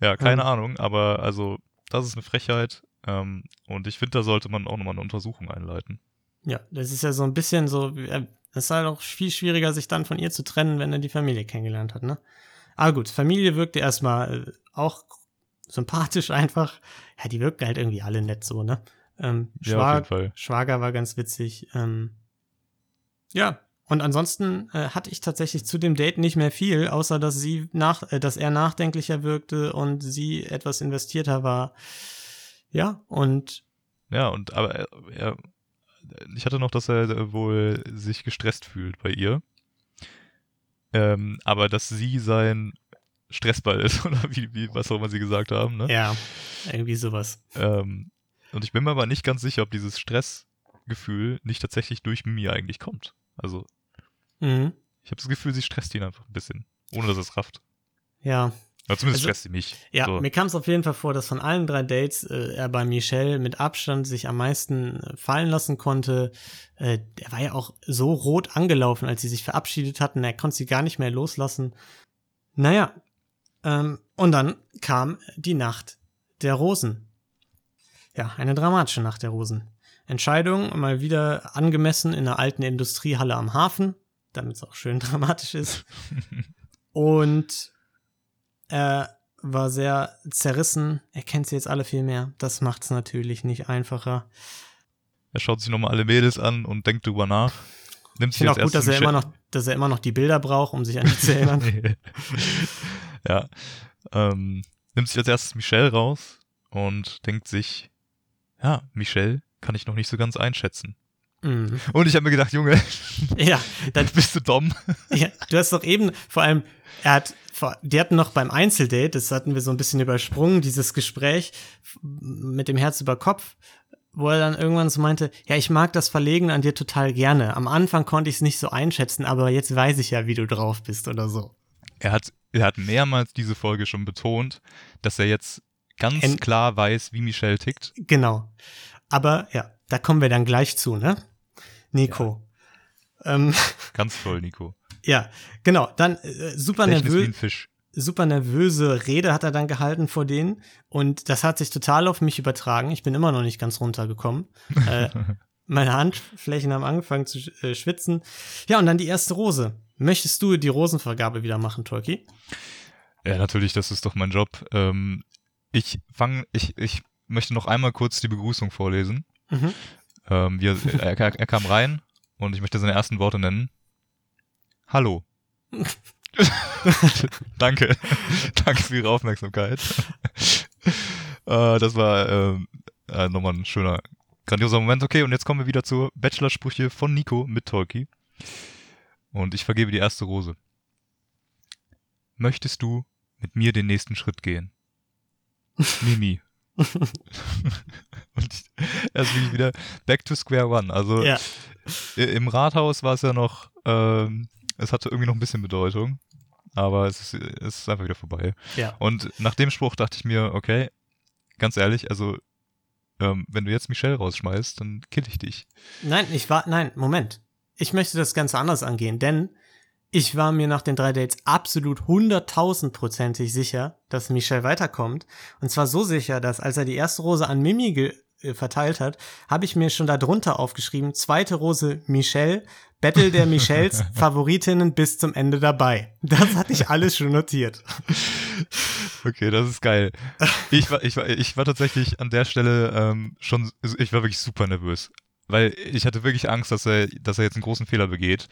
Ja, keine Ähm. Ahnung, aber also das ist eine Frechheit ähm, und ich finde, da sollte man auch nochmal eine Untersuchung einleiten. Ja, das ist ja so ein bisschen so, äh, es ist halt auch viel schwieriger, sich dann von ihr zu trennen, wenn er die Familie kennengelernt hat, ne? Aber gut, Familie wirkte erstmal äh, auch sympathisch einfach. Ja, die wirkten halt irgendwie alle nett so, ne? Ähm, Ja, auf Schwag- jeden Fall. Schwager war ganz witzig. Ähm, ja, und ansonsten äh, hatte ich tatsächlich zu dem Date nicht mehr viel, außer dass sie nach, äh, dass er nachdenklicher wirkte und sie etwas investierter war. Ja, und Ja, und aber er, er, ich hatte noch, dass er wohl sich gestresst fühlt bei ihr. Ähm, aber dass sie sein Stressball ist, <laughs> oder wie, wie was auch immer sie gesagt haben, ne? ja, irgendwie sowas. Ähm, und ich bin mir aber nicht ganz sicher, ob dieses Stressgefühl nicht tatsächlich durch Mimi eigentlich kommt. Also, Mhm. ich habe das Gefühl, sie stresst ihn einfach ein bisschen, ohne dass es rafft. Ja, Aber zumindest Also, stresst sie mich. Ja, so. mir kam es auf jeden Fall vor, dass von allen drei Dates äh, er bei Michelle mit Abstand sich am meisten äh, fallen lassen konnte. Äh, er war ja auch so rot angelaufen, als sie sich verabschiedet hatten. Er konnte sie gar nicht mehr loslassen. Naja, ähm, und dann kam die Nacht der Rosen. Ja, eine dramatische Nacht der Rosen. Entscheidung mal wieder angemessen in einer alten Industriehalle am Hafen, damit es auch schön <laughs> dramatisch ist. Und er war sehr zerrissen. Er kennt sie jetzt alle viel mehr. Das macht es natürlich nicht einfacher. Er schaut sich nochmal alle Mädels an und denkt drüber nach. Nimmt Ich sich finde auch gut, dass er immer noch, dass er immer noch die Bilder braucht, um sich an die zu erinnern. <laughs> Ja. Ähm, nimmt sich als erstes Michelle raus und denkt sich, ja, Michelle kann ich noch nicht so ganz einschätzen. Mhm. Und ich habe mir gedacht, Junge, <laughs> Ja, dann <laughs> bist du dumm? <laughs> Ja, du hast doch eben, vor allem, er hat, die hatten noch beim Einzeldate, das hatten wir so ein bisschen übersprungen, dieses Gespräch mit dem Herz über Kopf, wo er dann irgendwann so meinte, ja, ich mag das Verlegen an dir total gerne. Am Anfang konnte ich es nicht so einschätzen, aber jetzt weiß ich ja, wie du drauf bist oder so. Er hat, er hat mehrmals diese Folge schon betont, dass er jetzt ganz En- klar weiß, wie Michelle tickt. Genau. Aber ja, da kommen wir dann gleich zu, ne? Nico. Ähm, <laughs> Ganz toll, Nico. ja, genau. Dann äh, super nervös. super nervöse Rede hat er dann gehalten vor denen und das hat sich total auf mich übertragen. Ich bin immer noch nicht ganz runtergekommen. <laughs> äh, meine Handflächen haben angefangen zu äh, schwitzen. Ja, und dann die erste Rose. Möchtest du die Rosenvergabe wieder machen, Tolki? Ja, natürlich, das ist doch mein Job. Ähm, ich fange, ich, ich möchte noch einmal kurz die Begrüßung vorlesen. Mhm. Ähm, wir, er, er, er kam rein und ich möchte seine ersten Worte nennen. Hallo. <laughs> Danke. Danke für Ihre Aufmerksamkeit. äh, das war ähm, äh, nochmal ein schöner, grandioser Moment. Okay, und jetzt kommen wir wieder zu Bachelorsprüche von Nico mit Tolki. Und ich vergebe die erste Rose. Möchtest du mit mir den nächsten Schritt gehen? <laughs> Mimi. <laughs> und ich, erst bin ich wieder back to square one. Also Ja, im Rathaus war es ja noch, ähm, es hatte irgendwie noch ein bisschen Bedeutung, aber es ist, es ist einfach wieder vorbei. ja. Und nach dem Spruch dachte ich mir, okay, ganz ehrlich, also ähm, wenn du jetzt Michelle rausschmeißt, dann kill ich dich. Nein, ich war, nein, Moment. Ich möchte das Ganze anders angehen, denn ich war mir nach den drei Dates absolut hunderttausendprozentig sicher, dass Michelle weiterkommt. Und zwar so sicher, dass als er die erste Rose an Mimi äh, verteilt hat, habe ich mir schon darunter aufgeschrieben, zweite Rose Michelle, Battle der Michelles, <laughs> Favoritinnen bis zum Ende dabei. Das hatte ich alles schon notiert. Okay, das ist geil. Ich war, ich war, ich war tatsächlich an der Stelle ähm, schon, ich war wirklich super nervös. Weil ich hatte wirklich Angst, dass er, dass er jetzt einen großen Fehler begeht.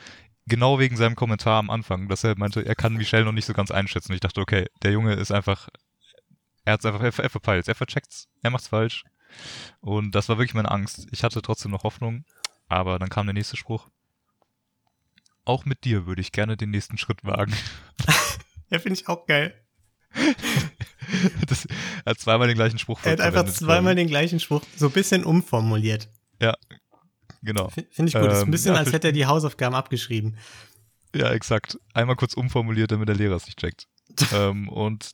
Genau wegen seinem Kommentar am Anfang, dass er meinte, er kann Michelle noch nicht so ganz einschätzen. Ich dachte, okay, der Junge ist einfach, er hat's einfach, er, er verpeilt er vercheckt's, er macht's falsch. Und das war wirklich meine Angst. Ich hatte trotzdem noch Hoffnung, aber dann kam der nächste Spruch. Auch mit dir würde ich gerne den nächsten Schritt wagen. <laughs> Ja, finde ich auch geil. <laughs> Das, er hat zweimal den gleichen Spruch Er hat einfach zweimal den gleichen Spruch so ein bisschen umformuliert. Genau. Finde ich gut. ist ein Ähm, bisschen, ja, als hätte er die Hausaufgaben abgeschrieben. Ja, exakt. Einmal kurz umformuliert, damit der Lehrer es nicht checkt. <laughs> ähm, und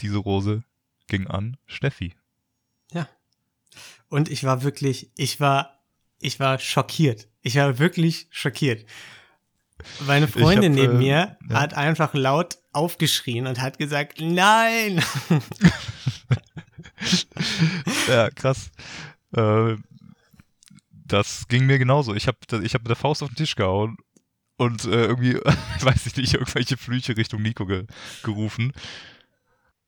diese Rose ging an Steffi. Und ich war wirklich, ich war, ich war schockiert. Ich war wirklich schockiert. Meine Freundin hab, neben äh, mir ja. hat einfach laut aufgeschrien und hat gesagt, nein. <laughs> <laughs> Ja, krass. Äh, das ging mir genauso. Ich habe ich hab mit der Faust auf den Tisch gehauen und äh, irgendwie, <laughs> weiß ich nicht, irgendwelche Flüche Richtung Nico ge gerufen.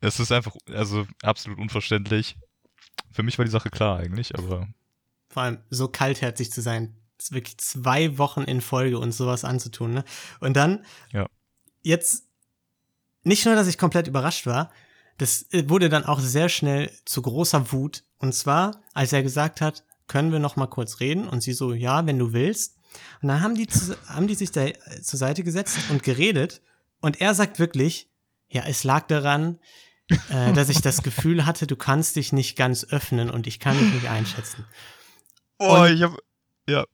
Es ist einfach, also absolut unverständlich. Für mich war die Sache klar eigentlich, aber Vor allem so kaltherzig zu sein. Wirklich zwei Wochen in Folge uns sowas anzutun, ne? Und dann, Ja. jetzt, nicht nur, dass ich komplett überrascht war, das äh, wurde dann auch sehr schnell zu großer Wut. Und zwar, als er gesagt hat, können wir noch mal kurz reden? Und sie so, ja, wenn du willst. Und dann haben die, zu, haben die sich da äh, zur Seite gesetzt und geredet. Und er sagt wirklich, ja, es lag daran, äh, <laughs> dass ich das Gefühl hatte, du kannst dich nicht ganz öffnen und ich kann dich nicht einschätzen. Oh, Und- ich hab. Ja.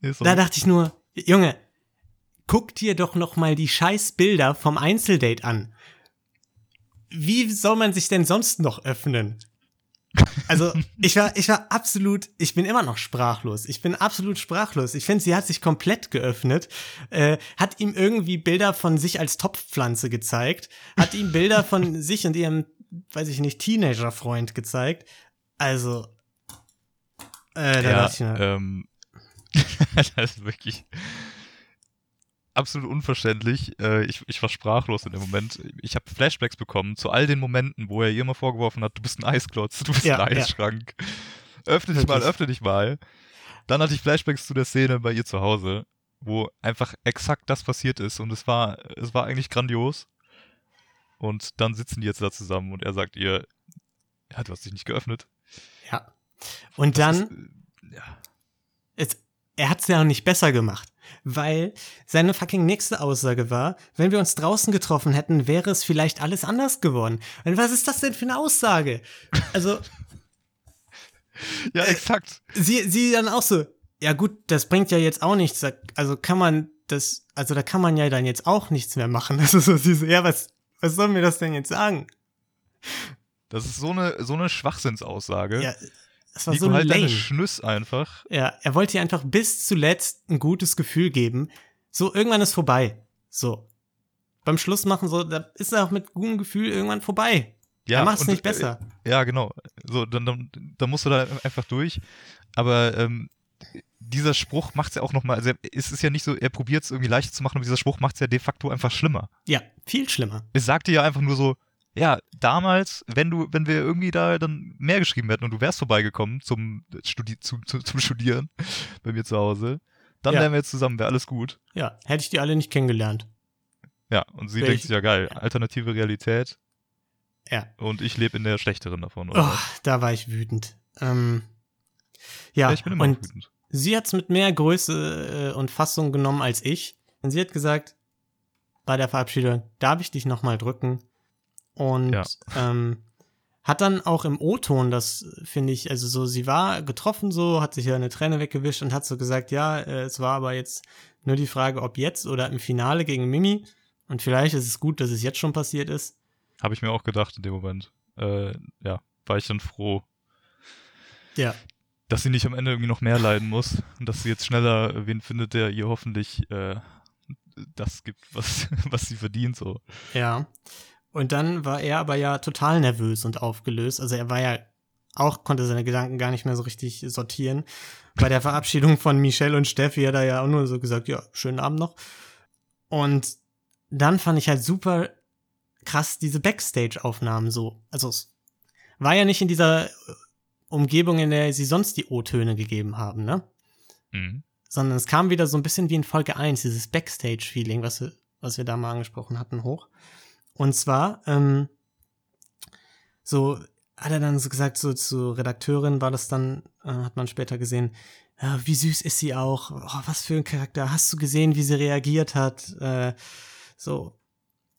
Nee. Da dachte ich nur, Junge, guck dir doch noch mal die scheiß Bilder vom Einzeldate an. Wie soll man sich denn sonst noch öffnen? Also, ich war, ich war absolut, ich bin immer noch sprachlos. Ich bin absolut sprachlos. Ich finde, sie hat sich komplett geöffnet, äh, hat ihm irgendwie Bilder von sich als Topfpflanze gezeigt, hat ihm Bilder von <laughs> sich und ihrem, weiß ich nicht, Teenager-Freund gezeigt. Also, äh, da ja, ähm, <laughs> das ist wirklich absolut unverständlich. Äh, ich, ich war sprachlos in dem Moment. Ich habe Flashbacks bekommen zu all den Momenten, wo er ihr immer vorgeworfen hat, du bist ein Eisklotz, du bist Ja, ein ja. Eisschrank. Öffne dich mal, öffne dich mal. Dann hatte ich Flashbacks zu der Szene bei ihr zu Hause, wo einfach exakt das passiert ist und es war, es war eigentlich grandios. Und dann sitzen die jetzt da zusammen und er sagt ihr, ja, du hast dich nicht geöffnet. ja. Und Das dann, ist, äh, ja. es, er hat's ja auch nicht besser gemacht. Weil seine fucking nächste Aussage war, wenn wir uns draußen getroffen hätten, wäre es vielleicht alles anders geworden. Und was ist das denn für eine Aussage? Also, Ja, exakt. sie, sie dann auch so, ja gut, das bringt ja jetzt auch nichts. Also kann man das, also da kann man ja dann jetzt auch nichts mehr machen. <laughs> Also so, sie so, ja, was, was soll mir das denn jetzt sagen? Das ist so eine, so eine Schwachsinnsaussage. Ja, das war Nico, so halt lame. Schnüss einfach. Ja, er wollte ihr einfach bis zuletzt ein gutes Gefühl geben. So, irgendwann ist vorbei. So. Beim Schluss machen, so, da ist er auch mit gutem Gefühl irgendwann vorbei. Ja, er macht es nicht besser. Äh, ja, genau. So, dann, dann, dann musst du da einfach durch. Aber ähm, dieser Spruch macht es ja auch nochmal, also er- es ist ja nicht so, er probiert es irgendwie leichter zu machen, aber dieser Spruch macht es ja de facto einfach schlimmer. Ja, viel schlimmer. Es sagt dir ja einfach nur so, ja, damals, wenn du, wenn wir irgendwie da dann mehr geschrieben hätten und du wärst vorbeigekommen zum, Studi zu, zu, zum Studieren <laughs> bei mir zu Hause, dann Ja. wären wir jetzt zusammen, wäre alles gut. Ja, hätte ich die alle nicht kennengelernt. Ja, und sie denkt ich- sich ja geil, alternative Realität Ja. und ich lebe in der schlechteren davon. Oder? Oh, da war ich wütend. Ähm, ja, ja, ich bin immer und wütend. sie hat's mit mehr Größe äh, und Fassung genommen als ich. Und sie hat gesagt, bei der Verabschiedung, darf ich dich nochmal drücken? Und Ja. ähm, hat dann auch im O-Ton, das finde ich, also so, sie war getroffen so, hat sich ja eine Träne weggewischt und hat so gesagt, ja, äh, es war aber jetzt nur die Frage, ob jetzt oder im Finale gegen Mimi. Und vielleicht ist es gut, dass es jetzt schon passiert ist. Habe ich mir auch gedacht in dem Moment. Äh, ja, war ich dann froh, Ja. dass sie nicht am Ende irgendwie noch mehr leiden muss und dass sie jetzt schneller wen findet, der ihr hoffentlich äh, das gibt, was, <laughs> was sie verdient. So. Ja. Und dann war er aber ja total nervös und aufgelöst. Also er war ja auch, konnte seine Gedanken gar nicht mehr so richtig sortieren. Bei der Verabschiedung von Michelle und Steffi hat er ja auch nur so gesagt, ja, schönen Abend noch. Und dann fand ich halt super krass diese Backstage-Aufnahmen so. Also es war ja nicht in dieser Umgebung, in der sie sonst die O-Töne gegeben haben, ne? Mhm. sondern es kam wieder so ein bisschen wie in Folge 1, dieses Backstage-Feeling, was wir, was wir da mal angesprochen hatten, hoch. Und zwar, ähm, so hat er dann so gesagt, so zur Redakteurin war das dann, äh, hat man später gesehen, ja, wie süß ist sie auch, oh, was für ein Charakter, hast du gesehen, wie sie reagiert hat, äh, so.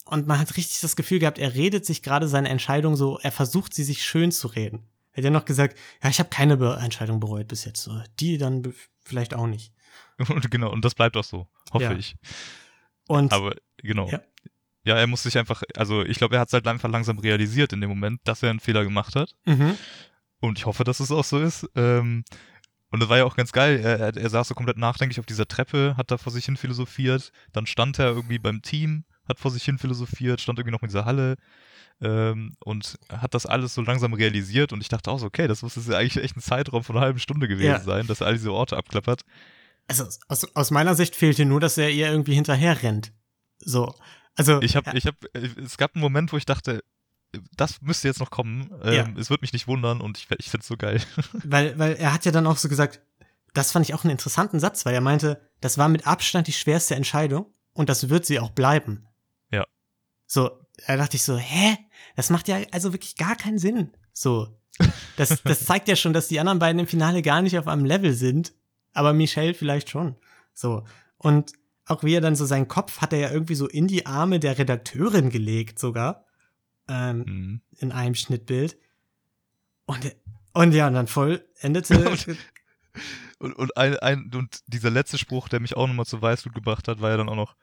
Und man hat richtig das Gefühl gehabt, er redet sich gerade seine Entscheidung so, er versucht sie sich schön zu reden. Er hat ja noch gesagt, ja, ich habe keine Be Entscheidung bereut bis jetzt, so. die dann vielleicht auch nicht. Und <laughs> genau, und das bleibt auch so, hoffe Ja. ich. Und Aber genau. Ja. Ja. er muss sich einfach, also ich glaube, er hat es halt einfach langsam realisiert in dem Moment, dass er einen Fehler gemacht hat. mhm. Und ich hoffe, dass es auch so ist. Ähm, und das war ja auch ganz geil. Er, er, saß so komplett nachdenklich auf dieser Treppe, hat da vor sich hin philosophiert. Dann stand er irgendwie beim Team, hat vor sich hin philosophiert, stand irgendwie noch in dieser Halle ähm, und hat das alles so langsam realisiert. Und ich dachte auch so, okay, das muss jetzt ja eigentlich echt ein Zeitraum von einer halben Stunde gewesen Ja. sein, dass er all diese Orte abklappert. also aus, aus meiner Sicht fehlte nur, dass er ihr irgendwie hinterher rennt. So. Also, Ich habe, ja, ich habe, es gab einen Moment, wo ich dachte, das müsste jetzt noch kommen. Ähm, Ja. Es wird mich nicht wundern und ich, ich finde es so geil. <laughs> weil, weil er hat ja dann auch so gesagt, das fand ich auch einen interessanten Satz, weil er meinte, das war mit Abstand die schwerste Entscheidung und das wird sie auch bleiben. Ja. So, da dachte ich so, hä? Das macht ja also wirklich gar keinen Sinn. So. Das, <laughs> das zeigt ja schon, dass die anderen beiden im Finale gar nicht auf einem Level sind, aber Michelle vielleicht schon. So. Und auch wie er dann so seinen Kopf hat er ja irgendwie so in die Arme der Redakteurin gelegt sogar. Ähm, Mhm. in einem Schnittbild. Und, und ja, und dann voll endete. <laughs> Und- Und, und, ein, ein, und dieser letzte Spruch, der mich auch nochmal zu Weißblut gebracht hat, war ja dann auch noch,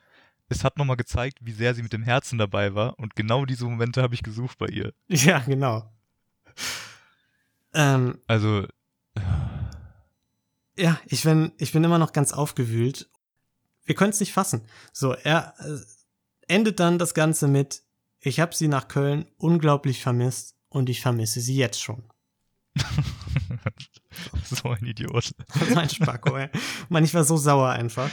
es hat nochmal gezeigt, wie sehr sie mit dem Herzen dabei war. Und genau diese Momente habe ich gesucht bei ihr. ja, genau. Ähm, Also, ja, ich bin, ich bin immer noch ganz aufgewühlt. Wir können es nicht fassen. So, er äh, endet dann das Ganze mit, ich habe sie nach Köln unglaublich vermisst und ich vermisse sie jetzt schon. <laughs> so ein Idiot. <laughs> Das war ein Spacko, ey. Mann, ich war so sauer einfach.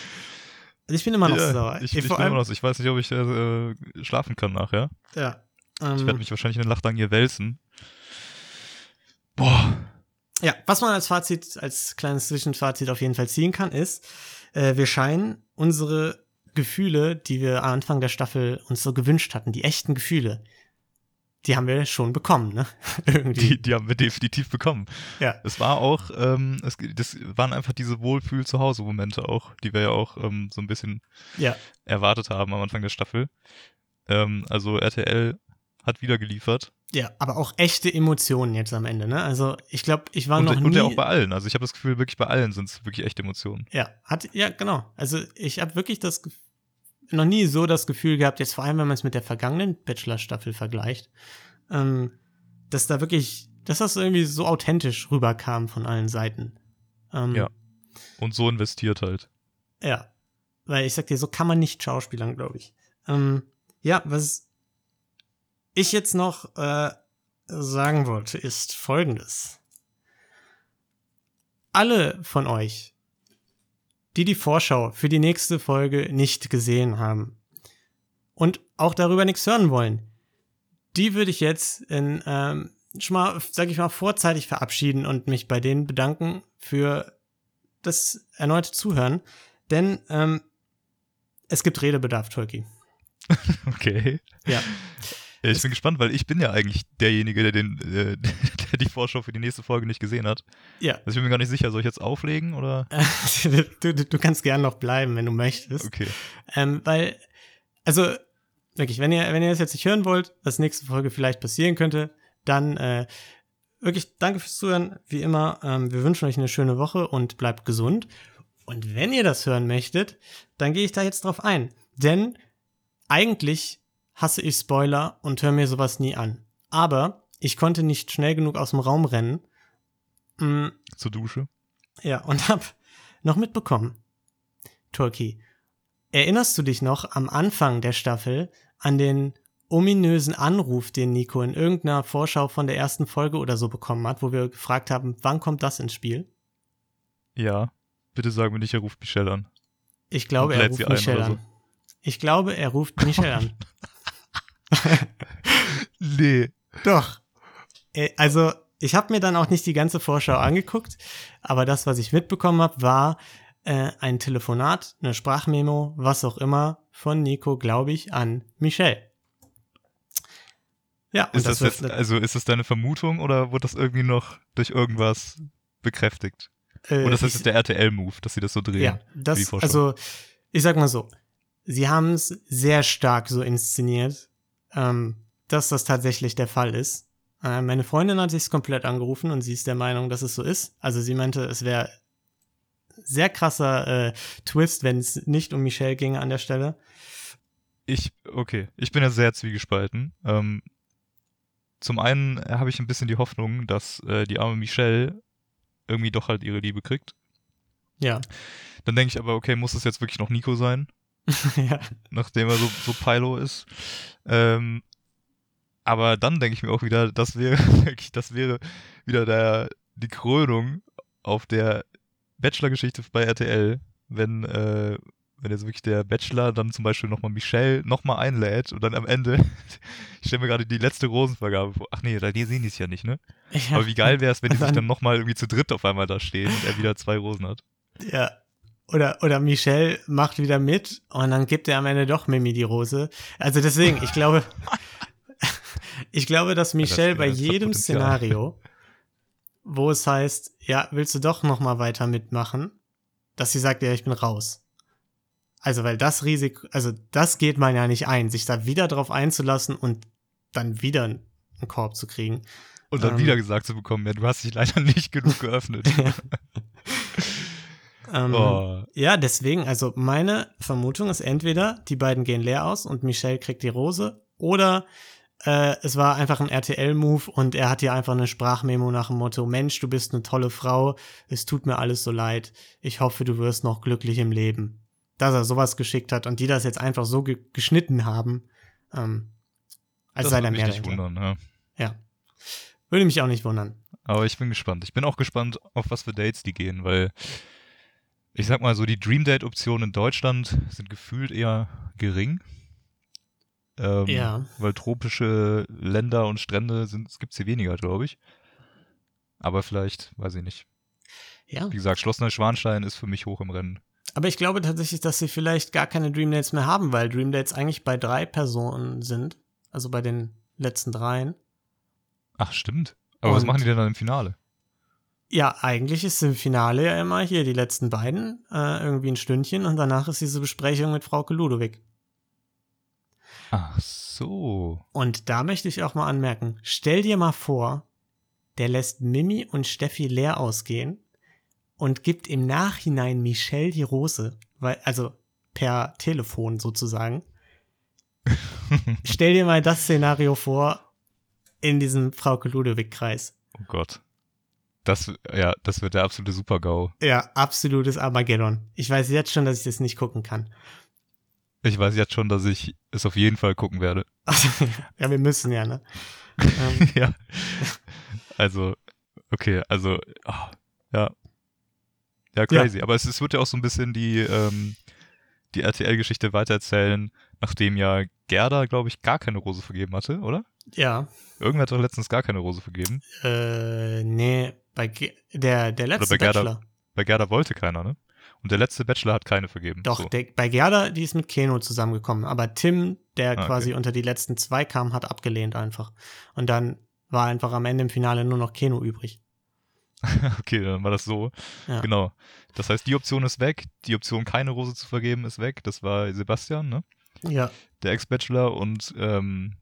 Ich bin immer noch Ja, sauer. ich, ich, immer allem, noch, ich weiß nicht, ob ich äh, schlafen kann nachher. ja. Ich Ähm, werde mich wahrscheinlich eine Nacht lang hier wälzen. Boah. Ja, was man als Fazit, als kleines Zwischenfazit auf jeden Fall ziehen kann, ist, äh, wir scheinen unsere Gefühle, die wir am Anfang der Staffel uns so gewünscht hatten, die echten Gefühle, die haben wir schon bekommen, ne? <laughs> Irgendwie. Die, die haben wir definitiv bekommen. ja. Es war auch, ähm, es, das waren einfach diese Wohlfühl-zu-Hause-Momente auch, die wir ja auch ähm, so ein bisschen Ja. erwartet haben am Anfang der Staffel. Ähm, also RTL hat wieder geliefert. Ja, aber auch echte Emotionen jetzt am Ende, ne? Also ich glaube, ich war Und, noch nie. und ja auch bei allen. Also ich habe das Gefühl, wirklich bei allen sind es wirklich echte Emotionen. Ja, hat, ja, genau. Also ich habe wirklich das noch nie so das Gefühl gehabt, jetzt vor allem, wenn man es mit der vergangenen Bachelor-Staffel vergleicht, ähm, dass da wirklich, dass das irgendwie so authentisch rüberkam von allen Seiten. Ähm, Ja. Und so investiert halt. Ja. Weil ich sag dir, so kann man nicht schauspielern, glaube ich. Ähm, ja, was ich jetzt noch äh, sagen wollte, ist folgendes. Alle von euch, die die Vorschau für die nächste Folge nicht gesehen haben und auch darüber nichts hören wollen, die würde ich jetzt in, ähm, schon mal, sag ich mal, vorzeitig verabschieden und mich bei denen bedanken für das erneute Zuhören. Denn ähm, es gibt Redebedarf, Tolki. <laughs> Okay. Ja. Ja, ich bin gespannt, weil ich bin ja eigentlich derjenige, der, den, äh, <laughs> der die Vorschau für die nächste Folge nicht gesehen hat. Ja. Also ich bin mir gar nicht sicher, soll ich jetzt auflegen oder? <laughs> du, du, du kannst gern noch bleiben, wenn du möchtest. Okay. Ähm, weil, also, wirklich, wenn ihr, wenn ihr das jetzt nicht hören wollt, was nächste Folge vielleicht passieren könnte, dann äh, wirklich danke fürs Zuhören. Wie immer, ähm, wir wünschen euch eine schöne Woche und bleibt gesund. Und wenn ihr das hören möchtet, dann gehe ich da jetzt drauf ein. Denn eigentlich hasse ich Spoiler und höre mir sowas nie an. Aber ich konnte nicht schnell genug aus dem Raum rennen. Mm, Zur Dusche. ja, und <laughs> hab noch mitbekommen. Turkey, erinnerst du dich noch am Anfang der Staffel an den ominösen Anruf, den Nico in irgendeiner Vorschau von der ersten Folge oder so bekommen hat, wo wir gefragt haben, wann kommt das ins Spiel? Ja. Bitte sag mir nicht, er ruft Michelle an. Ich glaube, er ruft Michelle so. an. Ich glaube, er ruft Michelle an. <laughs> <laughs> Nee. Doch. Äh, Also, ich habe mir dann auch nicht die ganze Vorschau angeguckt, aber das, was ich mitbekommen habe, war äh, ein Telefonat, eine Sprachmemo, was auch immer, von Nico, glaube ich, an Michelle. Ja, und Ist das, wird jetzt, also ist das deine Vermutung oder wurde das irgendwie noch durch irgendwas bekräftigt? äh, Oder ist das ich- jetzt der RTL-Move, dass sie das so drehen? Ja, das, also, ich sag mal so, sie haben es sehr stark so inszeniert, ähm, dass das tatsächlich der Fall ist. Äh, meine Freundin hat sich komplett angerufen und sie ist der Meinung, dass es so ist. Also sie meinte, es wäre sehr krasser äh, Twist, wenn es nicht um Michelle ginge an der Stelle. Ich, okay, ich bin ja sehr zwiegespalten. Ähm, zum einen habe ich ein bisschen die Hoffnung, dass äh, die arme Michelle irgendwie doch halt ihre Liebe kriegt. Ja. Dann denke ich aber, okay, muss es jetzt wirklich noch Nico sein, <laughs> ja. nachdem er so, so Pilo ist. Ähm, aber dann denke ich mir auch wieder, das wäre <laughs> wirklich, das wäre wieder der, die Krönung auf der Bachelor-Geschichte bei RTL, wenn, äh, wenn jetzt wirklich der Bachelor dann zum Beispiel nochmal Michelle nochmal einlädt und dann am Ende, <laughs> ich stelle mir gerade die letzte Rosenvergabe vor. Ach nee, da die sehen die es ja nicht, ne? ja. Aber wie geil wäre es, wenn die sich Dann- dann nochmal irgendwie zu dritt auf einmal da stehen und er wieder zwei Rosen hat. Ja. Oder, oder Michelle macht wieder mit und dann gibt er am Ende doch Mimi die Rose. Also deswegen, ich glaube, <laughs> ich glaube, dass Michelle bei das hat jedem. Szenario, wo es heißt, ja, willst du doch noch mal weiter mitmachen, dass sie sagt, ja, ich bin raus. Also, weil das Risiko, also das geht man ja nicht ein, sich da wieder drauf einzulassen und dann wieder einen Korb zu kriegen. Und dann Ähm. wieder gesagt zu bekommen, ja, du hast dich leider nicht genug geöffnet. <laughs> <laughs> Ähm, Oh. Ja, deswegen, also meine Vermutung ist entweder, die beiden gehen leer aus und Michelle kriegt die Rose, oder äh, es war einfach ein RTL-Move und er hat ihr einfach eine Sprachmemo nach dem Motto, Mensch, du bist eine tolle Frau, es tut mir alles so leid, ich hoffe, du wirst noch glücklich im Leben. Dass er sowas geschickt hat und die das jetzt einfach so ge geschnitten haben, ähm, als das sei würde da mich mehr nicht dahinter. wundern, ja. Ja. Würde mich auch nicht wundern. Aber ich bin gespannt. Ich bin auch gespannt, auf was für Dates die gehen, weil ich sag mal so, die Dream Date Optionen in Deutschland sind gefühlt eher gering. Ähm, Ja. Weil tropische Länder und Strände sind, gibt's hier weniger, glaube ich. Aber vielleicht, weiß ich nicht. Ja. Wie gesagt, Schloss Neuschwanstein ist für mich hoch im Rennen. Aber ich glaube tatsächlich, dass sie vielleicht gar keine Dream Dates mehr haben, weil Dream Dates eigentlich bei drei Personen sind. Also bei den letzten dreien. Ach, stimmt. Aber was Und- machen die denn dann im Finale? Ja, eigentlich ist im Finale ja immer hier die letzten beiden, äh, irgendwie ein Stündchen und danach ist diese Besprechung mit Frauke Ludowig. Ach so. Und da möchte ich auch mal anmerken, stell dir mal vor, der lässt Mimi und Steffi leer ausgehen und gibt im Nachhinein Michelle die Rose, weil, also per Telefon sozusagen. <laughs> stell dir mal das Szenario vor in diesem Frauke Ludewig-Kreis. Oh Gott. Das, ja, das wird der absolute Super-GAU. Ja, absolutes Armageddon. Ich weiß jetzt schon, dass ich das nicht gucken kann. Ich weiß jetzt schon, dass ich es auf jeden Fall gucken werde. <laughs> ja, wir müssen ja, ne? Ähm, <laughs> ja. Also, okay, also, ah, ja. Ja, crazy. Aber es, es wird ja auch so ein bisschen die, ähm, die RTL-Geschichte weitererzählen, nachdem ja Gerda, glaube ich, gar keine Rose vergeben hatte, oder? ja, Irgendwer hat doch letztens gar keine Rose vergeben. äh, nee, bei Ge der, der letzte bei Gerda- Bachelor. Bei Gerda wollte keiner, ne? Und der letzte Bachelor hat keine vergeben. Doch, So. der, bei Gerda, die ist mit Keno zusammengekommen. Aber Tim, der Ah, okay. quasi unter die letzten zwei kam, hat abgelehnt einfach. Und dann war einfach am Ende im Finale nur noch Keno übrig. <laughs> Okay, dann war das so. Ja. Genau. Das heißt, die Option ist weg. Die Option, keine Rose zu vergeben, ist weg. Das war Sebastian, ne? Ja, Der Ex-Bachelor. Und ähm,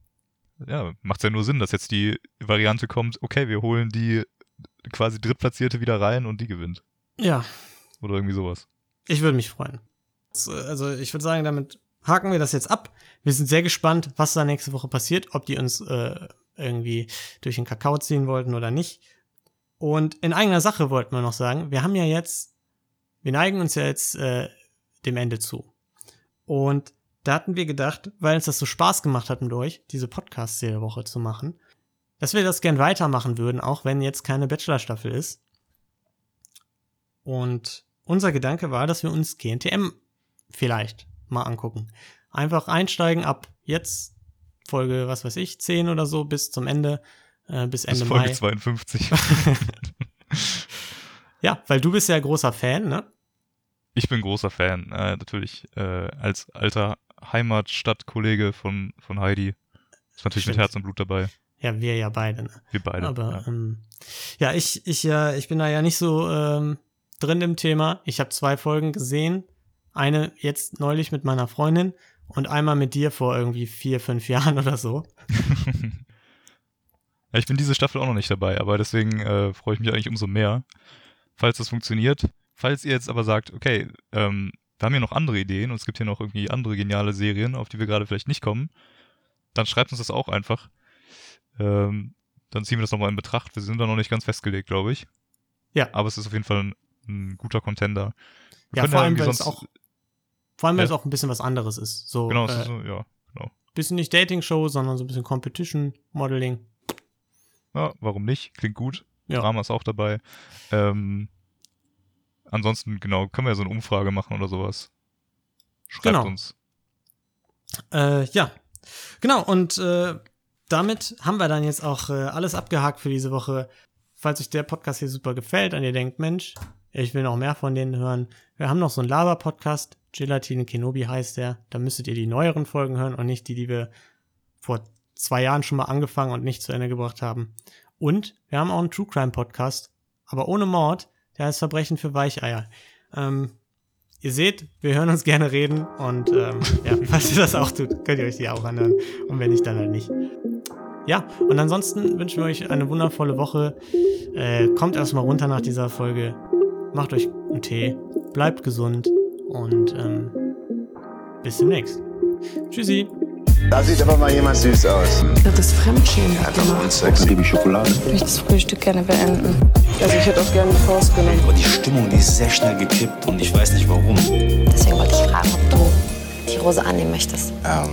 ja, macht ja nur Sinn, dass jetzt die Variante kommt, okay, wir holen die quasi Drittplatzierte wieder rein und die gewinnt. ja, Oder irgendwie sowas. ich würde mich freuen. Also ich würde sagen, damit haken wir das jetzt ab. Wir sind sehr gespannt, was da nächste Woche passiert, ob die uns äh, irgendwie durch den Kakao ziehen wollten oder nicht. Und in eigener Sache wollten wir noch sagen, wir haben ja jetzt, wir neigen uns ja jetzt äh, dem Ende zu. Und da hatten wir gedacht, weil uns das so Spaß gemacht hat mit euch, diese Podcasts jede Woche zu machen, dass wir das gern weitermachen würden, auch wenn jetzt keine Bachelor-Staffel ist. Und unser Gedanke war, dass wir uns GNTM vielleicht mal angucken. Einfach einsteigen ab jetzt Folge, was weiß ich, 10 oder so bis zum Ende, äh, bis Bis Ende Folge Mai. 52. <laughs> Ja, weil du bist ja großer Fan, ne? ich bin großer Fan. Äh, natürlich äh, als alter Heimatstadtkollege von, von Heidi. Ist natürlich Stimmt. mit Herz und Blut dabei. Ja, wir ja beide, ne? Wir beide. Aber ja. ähm, ja, ich, ich, ja, ich bin da ja nicht so ähm, drin im Thema. Ich habe zwei Folgen gesehen. Eine jetzt neulich mit meiner Freundin und einmal mit dir vor irgendwie vier, fünf <laughs> Jahren oder so. <laughs> Ja, ich bin diese Staffel auch noch nicht dabei, aber deswegen äh, freue ich mich eigentlich umso mehr, falls das funktioniert. Falls ihr jetzt aber sagt, okay, ähm, wir haben hier noch andere Ideen und es gibt hier noch irgendwie andere geniale Serien, auf die wir gerade vielleicht nicht kommen, dann schreibt uns das auch einfach. Ähm, dann ziehen wir das nochmal in Betracht. Wir sind da noch nicht ganz festgelegt, glaube ich. Ja. Aber es ist auf jeden Fall ein, ein guter Contender. Wir Ja, vor allem, weil es auch, vor allem, weil Ja. es auch ein bisschen was anderes ist. So, Genau, es äh, ist so, ja, genau. bisschen nicht Dating-Show, sondern so ein bisschen Competition-Modeling. Ja, warum nicht? Klingt gut. Ja. Drama ist auch dabei. Ähm, ansonsten, genau, können wir ja so eine Umfrage machen oder sowas. Schreibt Genau. uns. Äh, ja, genau. Und äh, damit haben wir dann jetzt auch äh, alles abgehakt für diese Woche. Falls euch der Podcast hier super gefällt und ihr denkt, Mensch, ich will noch mehr von denen hören. Wir haben noch so einen Laber-Podcast. Gelatine Kenobi heißt der. Da müsstet ihr die neueren Folgen hören und nicht die, die wir vor zwei Jahren schon mal angefangen und nicht zu Ende gebracht haben. Und wir haben auch einen True Crime Podcast, aber ohne Mord. Der heißt Verbrechen für Weicheier. Ähm, ihr seht, wir hören uns gerne reden und ähm, ja, <laughs> falls ihr das auch tut, könnt ihr euch die auch anhören und wenn nicht, dann halt nicht. Ja, und ansonsten wünschen wir euch eine wundervolle Woche. Äh, kommt erstmal runter nach dieser Folge, macht euch einen Tee, bleibt gesund und ähm, bis demnächst. Tschüssi. Da sieht aber mal jemand süß aus. Das ist Fremdschämen gemacht. Sex, gebe ich Schokolade. Ich möchte das Frühstück gerne beenden. Also ich hätte auch gerne eine Faust genommen. Aber die Stimmung, die ist sehr schnell gekippt und ich weiß nicht warum. Deswegen wollte ich fragen, ob du die Rose annehmen möchtest. Ähm,